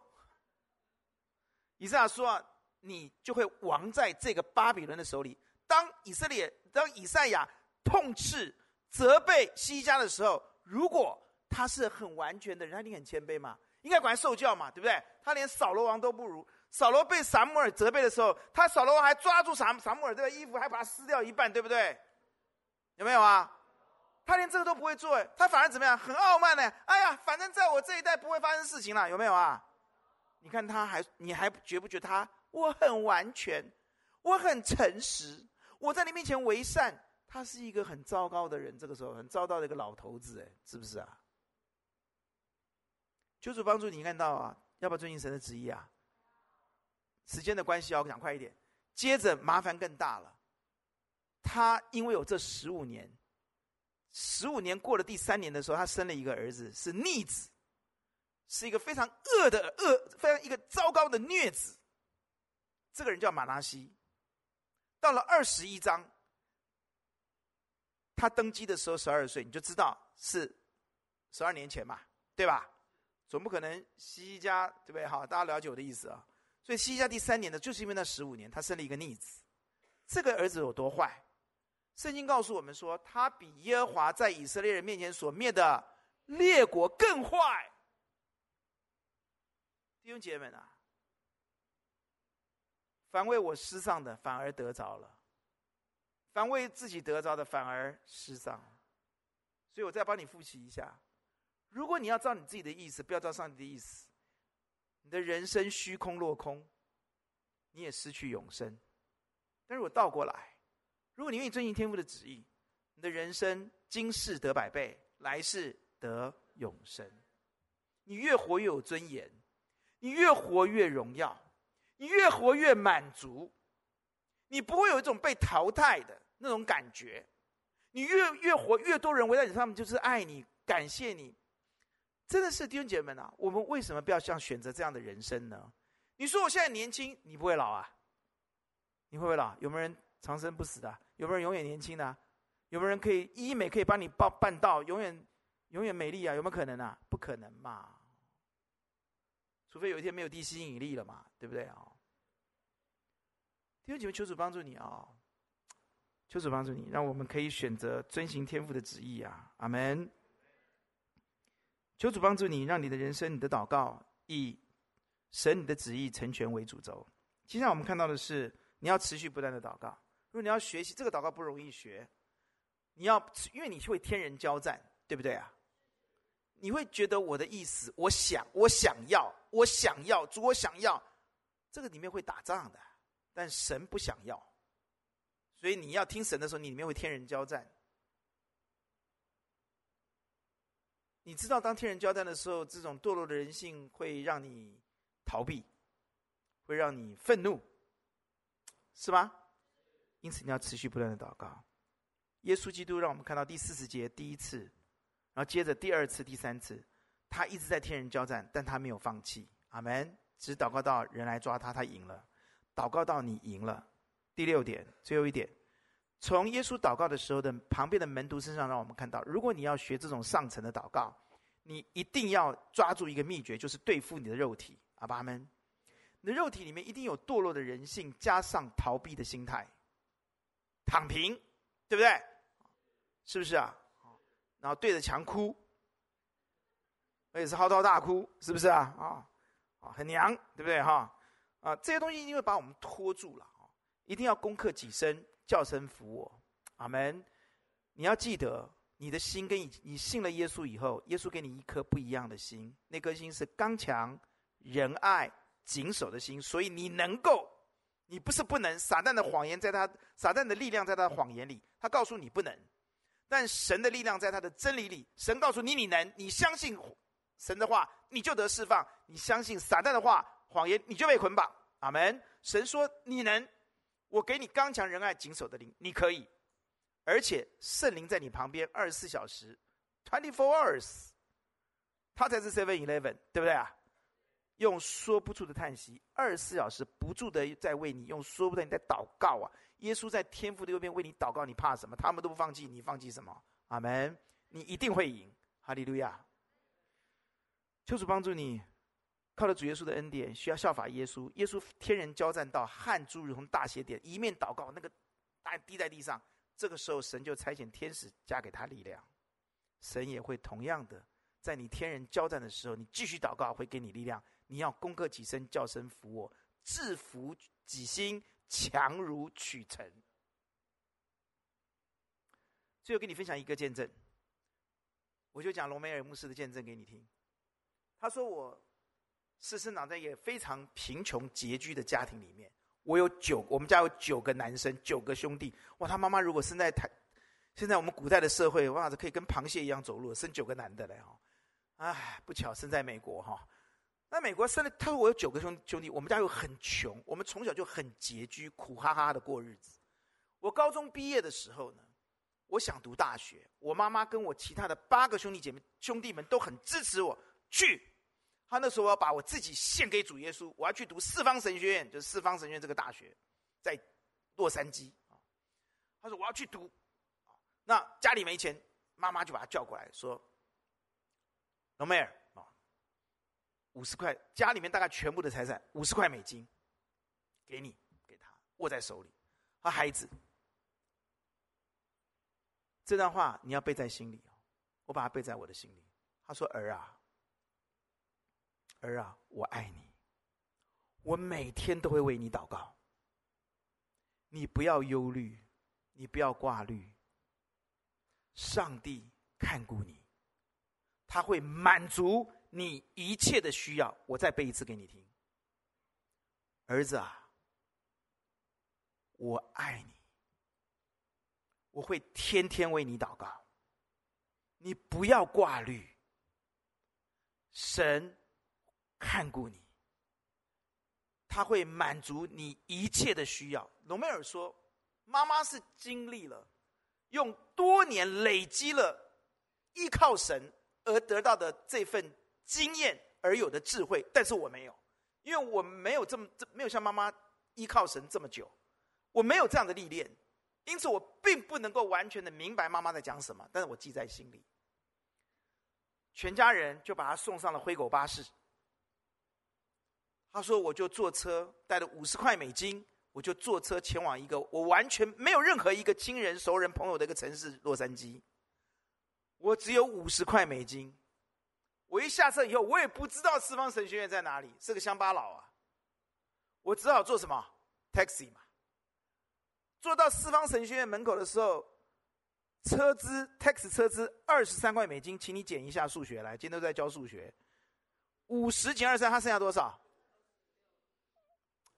以赛亚说：“，你就会亡在这个巴比伦的手里。”当以色列，当以赛亚痛斥、责备西家的时候，如果他是很完全的人，他一定很谦卑嘛，应该管受教嘛，对不对？他连扫罗王都不如。扫罗被撒母耳责备的时候，他扫罗王还抓住撒撒母耳这个衣服，还把它撕掉一半，对不对？有没有啊？他连这个都不会做，他反而怎么样？很傲慢呢。哎呀，反正在我这一代不会发生事情了，有没有啊？你看他还，你还觉不觉得他？我很完全，我很诚实，我在你面前为善。他是一个很糟糕的人，这个时候很糟糕的一个老头子，哎，是不是啊？求主帮助你看到啊，要不要遵行神的旨意啊？时间的关系，要讲快一点。接着麻烦更大了。他因为有这十五年，十五年过了第三年的时候，他生了一个儿子，是逆子，是一个非常恶的恶，非常一个糟糕的虐子。这个人叫马拿西。到了二十一章，他登基的时候十二岁，你就知道是十二年前嘛，对吧？总不可能西家对不对？好，大家了解我的意思啊。所以西西家第三年呢，就是因为那十五年，他生了一个逆子。这个儿子有多坏？圣经告诉我们说，他比耶和华在以色列人面前所灭的列国更坏。弟兄姐妹们啊，凡为我失丧的，反而得着了；凡为自己得着的，反而失丧。所以我再帮你复习一下：如果你要照你自己的意思，不要照上帝的意思，你的人生虚空落空，你也失去永生。但是我倒过来，如果你愿意遵循天父的旨意，你的人生今世得百倍，来世得永生。你越活越有尊严，你越活越荣耀，你越活越满足，你不会有一种被淘汰的那种感觉。你越越活越多人围在你上面，就是爱你、感谢你。真的是弟兄姐妹们啊，我们为什么不要像选择这样的人生呢？你说我现在年轻，你不会老啊？你会不会老？有没有人？长生不死的，有没有人永远年轻的？有没有人可以医美可以帮你办办到永远永远美丽啊？有没有可能啊？不可能嘛！除非有一天没有地心引力了嘛，对不对啊？弟兄姐妹，求主帮助你啊！求主帮助你，让我们可以选择遵行天父的旨意啊！阿门。求主帮助你，让你的人生、你的祷告以神你的旨意成全为主轴。接下来我们看到的是。你要持续不断的祷告。如果你要学习这个祷告不容易学，你要因为你会天人交战，对不对啊？你会觉得我的意思，我想，我想要，我想要，主我想要，这个里面会打仗的，但神不想要，所以你要听神的时候，你里面会天人交战。你知道，当天人交战的时候，这种堕落的人性会让你逃避，会让你愤怒。是吧？因此你要持续不断的祷告。耶稣基督让我们看到第四十节第一次，然后接着第二次、第三次，他一直在天人交战，但他没有放弃。阿门。只祷告到人来抓他，他赢了；祷告到你赢了。第六点，最后一点，从耶稣祷告的时候的旁边的门徒身上，让我们看到，如果你要学这种上层的祷告，你一定要抓住一个秘诀，就是对付你的肉体。阿爸们，你的肉体里面一定有堕落的人性，加上逃避的心态，躺平，对不对？是不是啊？然后对着墙哭，而且是嚎啕大哭，是不是啊？啊，啊，很娘，对不对？哈，啊，这些东西一定会把我们拖住了。一定要攻克己身，叫声服我。阿门。你要记得，你的心跟你你信了耶稣以后，耶稣给你一颗不一样的心，那颗心是刚强、仁爱、谨守的心。所以你能够，你不是不能。撒旦的谎言在他，撒旦的力量在他的谎言里，他告诉你不能。但神的力量在他的真理里，神告诉你你能，你相信神的话，你就得释放；你相信撒旦的话、谎言，你就被捆绑。阿门。神说你能，我给你刚强仁爱谨守的灵，你可以，而且圣灵在你旁边二十四小时，twenty four hours，他才是 seven eleven，对不对啊？用说不出的叹息，二十四小时不住的在为你用说不出的在祷告啊。耶稣在天父的右边为你祷告，你怕什么？他们都不放弃，你放弃什么？阿门！你一定会赢，哈利路亚！求主帮助你，靠着主耶稣的恩典，需要效法耶稣。耶稣天人交战到汗珠如同大血点，一面祷告，那个大滴在地上。这个时候，神就差遣天使加给他力量。神也会同样的，在你天人交战的时候，你继续祷告，会给你力量。你要攻克己身，叫声服我，制服己心。强如取成。最后跟你分享一个见证，我就讲隆美尔牧师的见证给你听。他说我是生长在一个非常贫穷拮据的家庭里面，我有九，我们家有九个男生，九个兄弟。哇，他妈妈如果生在台，现在我们古代的社会，哇，这可以跟螃蟹一样走路，生九个男的嘞哈。哎，不巧生在美国哈。那美国生了，他说我有九个兄兄弟，我们家又很穷，我们从小就很拮据，苦哈哈的过日子。我高中毕业的时候呢，我想读大学，我妈妈跟我其他的八个兄弟姐妹兄弟们都很支持我去。他那时候要把我自己献给主耶稣，我要去读四方神学院，就是四方神学院这个大学，在洛杉矶。他说我要去读，那家里没钱，妈妈就把他叫过来说：“隆美尔。”五十块，家里面大概全部的财产，五十块美金，给你，给他，握在手里。他孩子，这段话你要背在心里，我把它背在我的心里。他说：“儿啊，儿啊，我爱你，我每天都会为你祷告。你不要忧虑，你不要挂虑，上帝看顾你，他会满足。”你一切的需要，我再背一次给你听。儿子啊，我爱你，我会天天为你祷告。你不要挂虑，神看顾你，他会满足你一切的需要。隆美尔说：“妈妈是经历了，用多年累积了依靠神而得到的这份。”经验而有的智慧，但是我没有，因为我没有这么这没有像妈妈依靠神这么久，我没有这样的历练，因此我并不能够完全的明白妈妈在讲什么，但是我记在心里。全家人就把他送上了灰狗巴士。他说：“我就坐车，带了五十块美金，我就坐车前往一个我完全没有任何一个亲人、熟人、朋友的一个城市——洛杉矶。我只有五十块美金。”我一下车以后，我也不知道四方神学院在哪里，是个乡巴佬啊。我只好坐什么 taxi 嘛。坐到四方神学院门口的时候，车资 taxi 车资二十三块美金，请你减一下数学来，今天都在教数学。五十减二三，他剩下多少？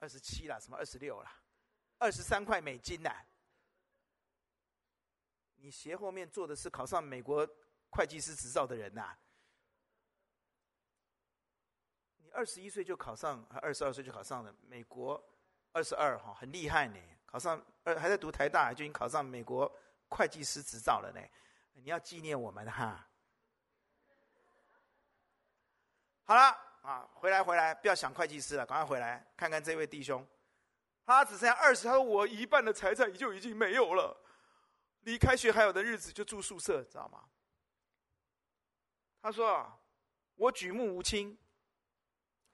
二十七了，什么二十六了？二十三块美金呐。你斜后面坐的是考上美国会计师执照的人呐。你二十一岁就考上，还二十二岁就考上了美国，二十二哈，很厉害呢。考上二还在读台大，就已经考上美国会计师执照了呢。你要纪念我们哈。好了啊，回来回来，不要想会计师了，赶快回来看看这位弟兄。他只剩下二十，他说我一半的财产就已经没有了，离开学还有的日子就住宿舍，知道吗？他说。我举目无亲，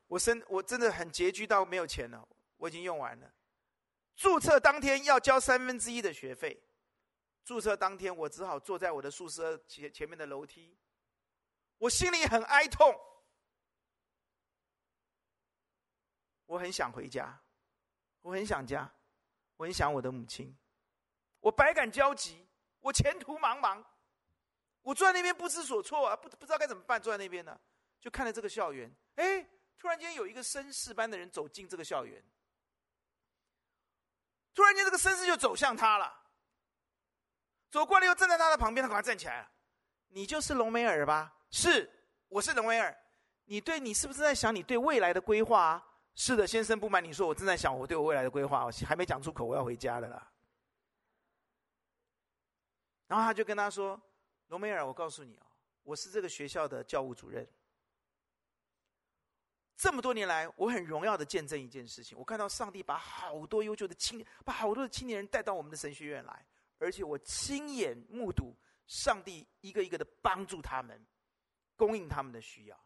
我身我真的很拮据到没有钱了，我已经用完了。注册当天要交三分之一的学费，注册当天我只好坐在我的宿舍前前面的楼梯，我心里很哀痛，我很想回家，我很想家，我很想我的母亲，我百感交集，我前途茫茫，我坐在那边不知所措啊，不不知道该怎么办，坐在那边呢，就看着这个校园，哎，突然间有一个绅士般的人走进这个校园。突然间，这个绅士就走向他了，走过来又站在他的旁边，他赶快站起来了。你就是隆美尔吧？是，我是隆美尔。你对你是不是在想你对未来的规划啊？是的，先生，不瞒你说，我正在想我对我未来的规划，我还没讲出口，我要回家了啦。然后他就跟他说：“罗美尔，我告诉你啊，我是这个学校的教务主任。”这么多年来，我很荣耀的见证一件事情：我看到上帝把好多优秀的青，把好多的青年人带到我们的神学院来，而且我亲眼目睹上帝一个一个的帮助他们，供应他们的需要。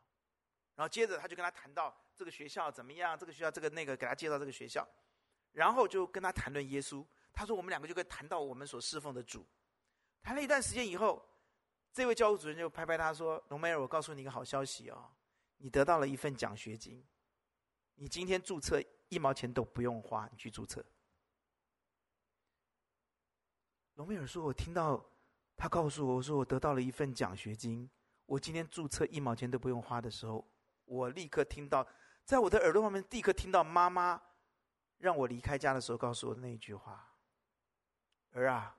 然后接着他就跟他谈到这个学校怎么样，这个学校这个那个，给他介绍这个学校，然后就跟他谈论耶稣。他说我们两个就可以谈到我们所侍奉的主。谈了一段时间以后，这位教务主任就拍拍他说：“隆美尔，我告诉你一个好消息哦。”你得到了一份奖学金，你今天注册一毛钱都不用花，你去注册。隆美尔说：“我听到他告诉我，我说我得到了一份奖学金，我今天注册一毛钱都不用花的时候，我立刻听到，在我的耳朵旁边立刻听到妈妈让我离开家的时候告诉我的那一句话：儿啊，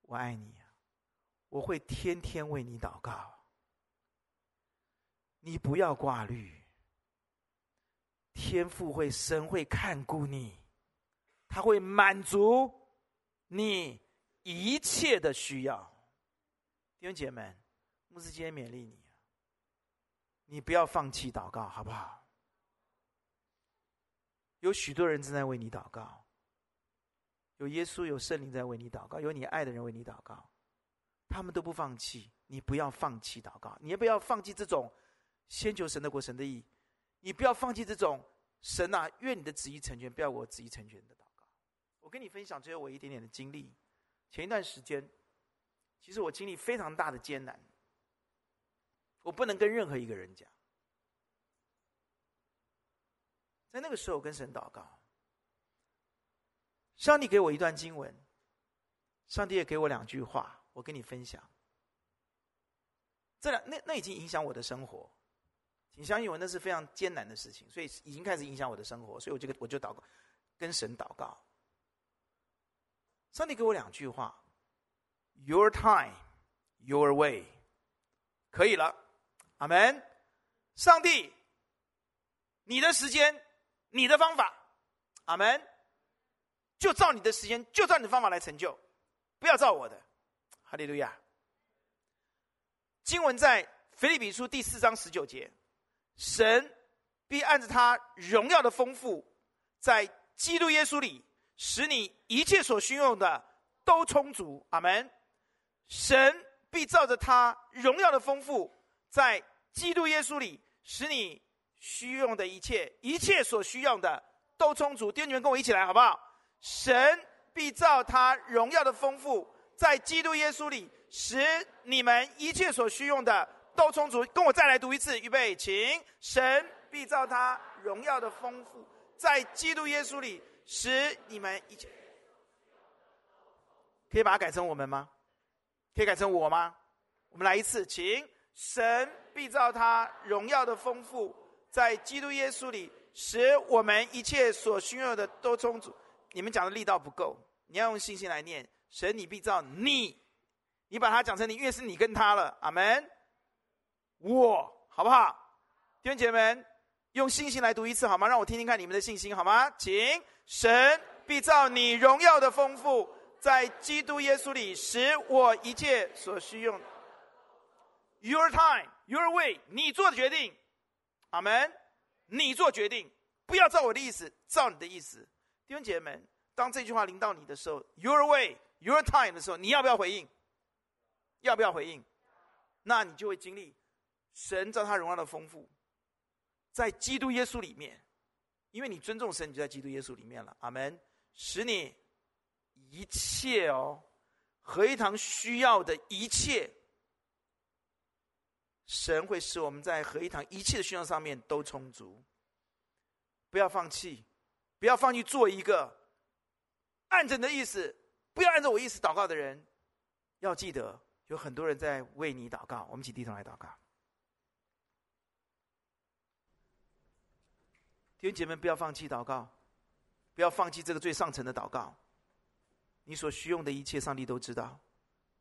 我爱你，我会天天为你祷告。”你不要挂虑，天父会神会看顾你，他会满足你一切的需要。弟兄姐妹，牧师今天勉励你，你不要放弃祷告，好不好？有许多人正在为你祷告，有耶稣有圣灵在为你祷告，有你爱的人为你祷告，他们都不放弃，你不要放弃祷告，你也不要放弃这种。先求神的国，神的义，你不要放弃这种神啊，愿你的旨意成全，不要我旨意成全的祷告。我跟你分享最后我一点点的经历。前一段时间，其实我经历非常大的艰难，我不能跟任何一个人讲。在那个时候，跟神祷告，上帝给我一段经文，上帝也给我两句话，我跟你分享。这两那那已经影响我的生活。请相信我，那是非常艰难的事情，所以已经开始影响我的生活，所以我就我就祷告，跟神祷告。上帝给我两句话：Your time, your way，可以了，阿门。上帝，你的时间，你的方法，阿门。就照你的时间，就照你的方法来成就，不要照我的。哈利路亚。经文在腓立比书第四章十九节。神必按着他荣耀的丰富，在基督耶稣里，使你一切所需用的都充足。阿门。神必照着他荣耀的丰富，在基督耶稣里，使你需用的一切，一切所需用的都充足。弟兄们，跟我一起来，好不好？神必照他荣耀的丰富，在基督耶稣里，使你们一切所需用的。都充足，跟我再来读一次，预备，请。神必照他荣耀的丰富，在基督耶稣里，使你们一切。可以把它改成我们吗？可以改成我吗？我们来一次，请。神必照他荣耀的丰富，在基督耶稣里，使我们一切所需要的都充足。你们讲的力道不够，你要用信心来念。神，你必造你，你把它讲成你，越是你跟他了。阿门。我好不好？弟兄姐妹们，用信心来读一次好吗？让我听听看你们的信心好吗？请。神必造你荣耀的丰富，在基督耶稣里，使我一切所需用。Your time, your way，你做的决定。阿门。你做决定，不要照我的意思，照你的意思。弟兄姐妹们，当这句话临到你的时候，Your way, your time 的时候，你要不要回应？要不要回应？那你就会经历。神照他荣耀的丰富，在基督耶稣里面，因为你尊重神，你就在基督耶稣里面了。阿门。使你一切哦，合一堂需要的一切，神会使我们在合一堂一切的需要上面都充足。不要放弃，不要放弃做一个按着你的意思，不要按照我意思祷告的人。要记得，有很多人在为你祷告。我们一起低头来祷告。弟兄姐妹，不要放弃祷告，不要放弃这个最上层的祷告。你所需用的一切，上帝都知道。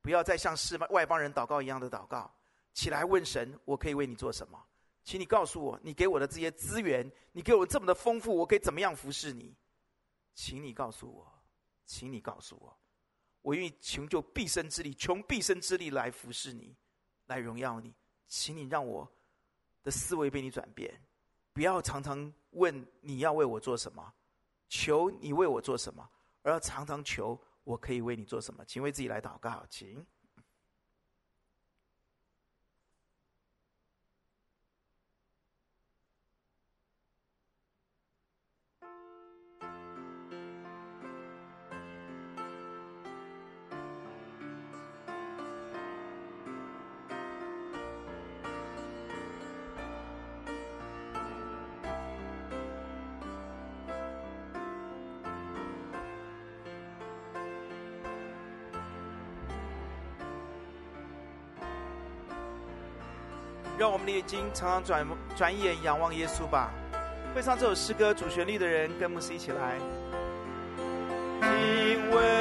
不要再像是外邦人祷告一样的祷告。起来问神：我可以为你做什么？请你告诉我，你给我的这些资源，你给我这么的丰富，我可以怎么样服侍你？请你告诉我，请你告诉我，我愿意穷尽毕生之力，穷毕生之力来服侍你，来荣耀你。请你让我的思维被你转变。不要常常问你要为我做什么，求你为我做什么，而要常常求我可以为你做什么。请为自己来祷告，请。们的眼睛常常转转眼仰望耶稣吧。会唱这首诗歌主旋律的人，跟牧师一起来。因为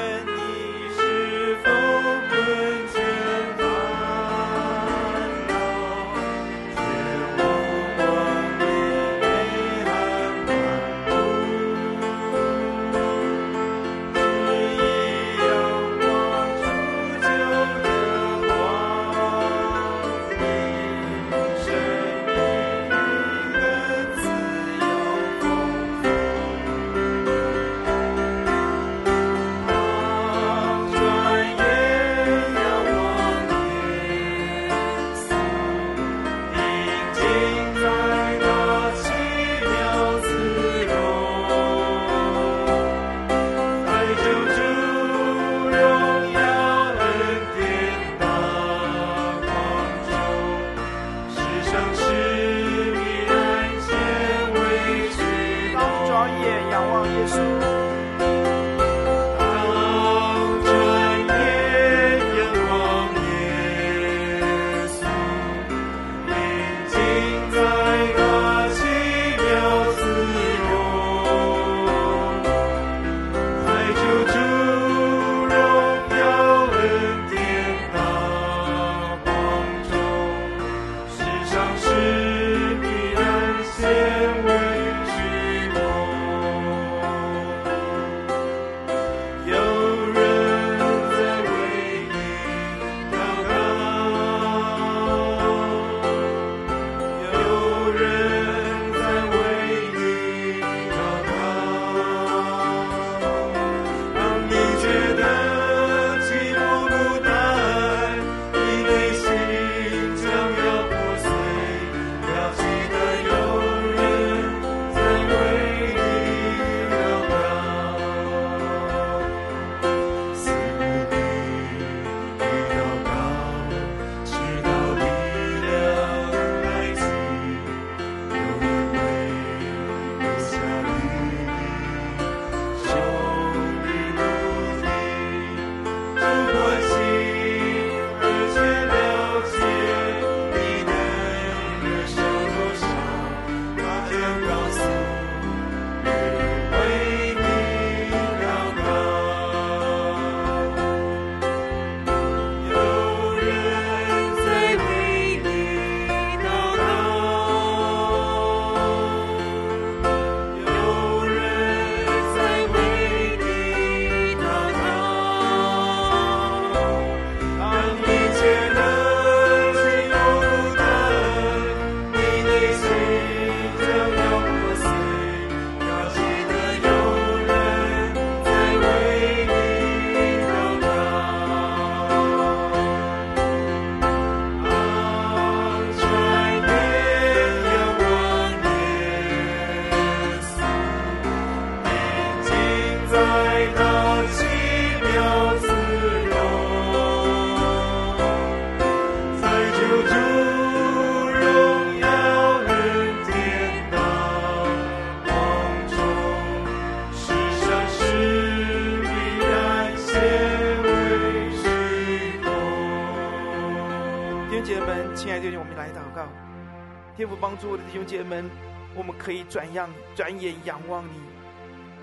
弟兄姐妹们，我们可以转样转眼仰望你，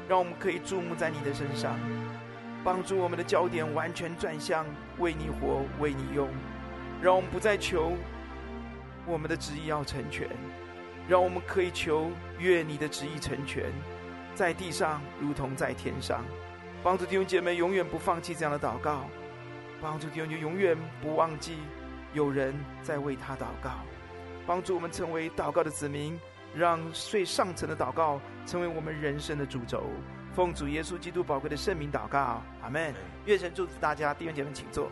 让我们可以注目在你的身上，帮助我们的焦点完全转向为你活、为你用，让我们不再求我们的旨意要成全，让我们可以求愿你的旨意成全，在地上如同在天上。帮助弟兄姐妹永远不放弃这样的祷告，帮助弟兄姐永远不忘记有人在为他祷告，帮助我们成为祷告的子民，让最上层的祷告成为我们人生的主轴。奉主耶稣基督宝贵的圣名祷告，阿门。愿神祝福大家，弟兄姐妹请坐。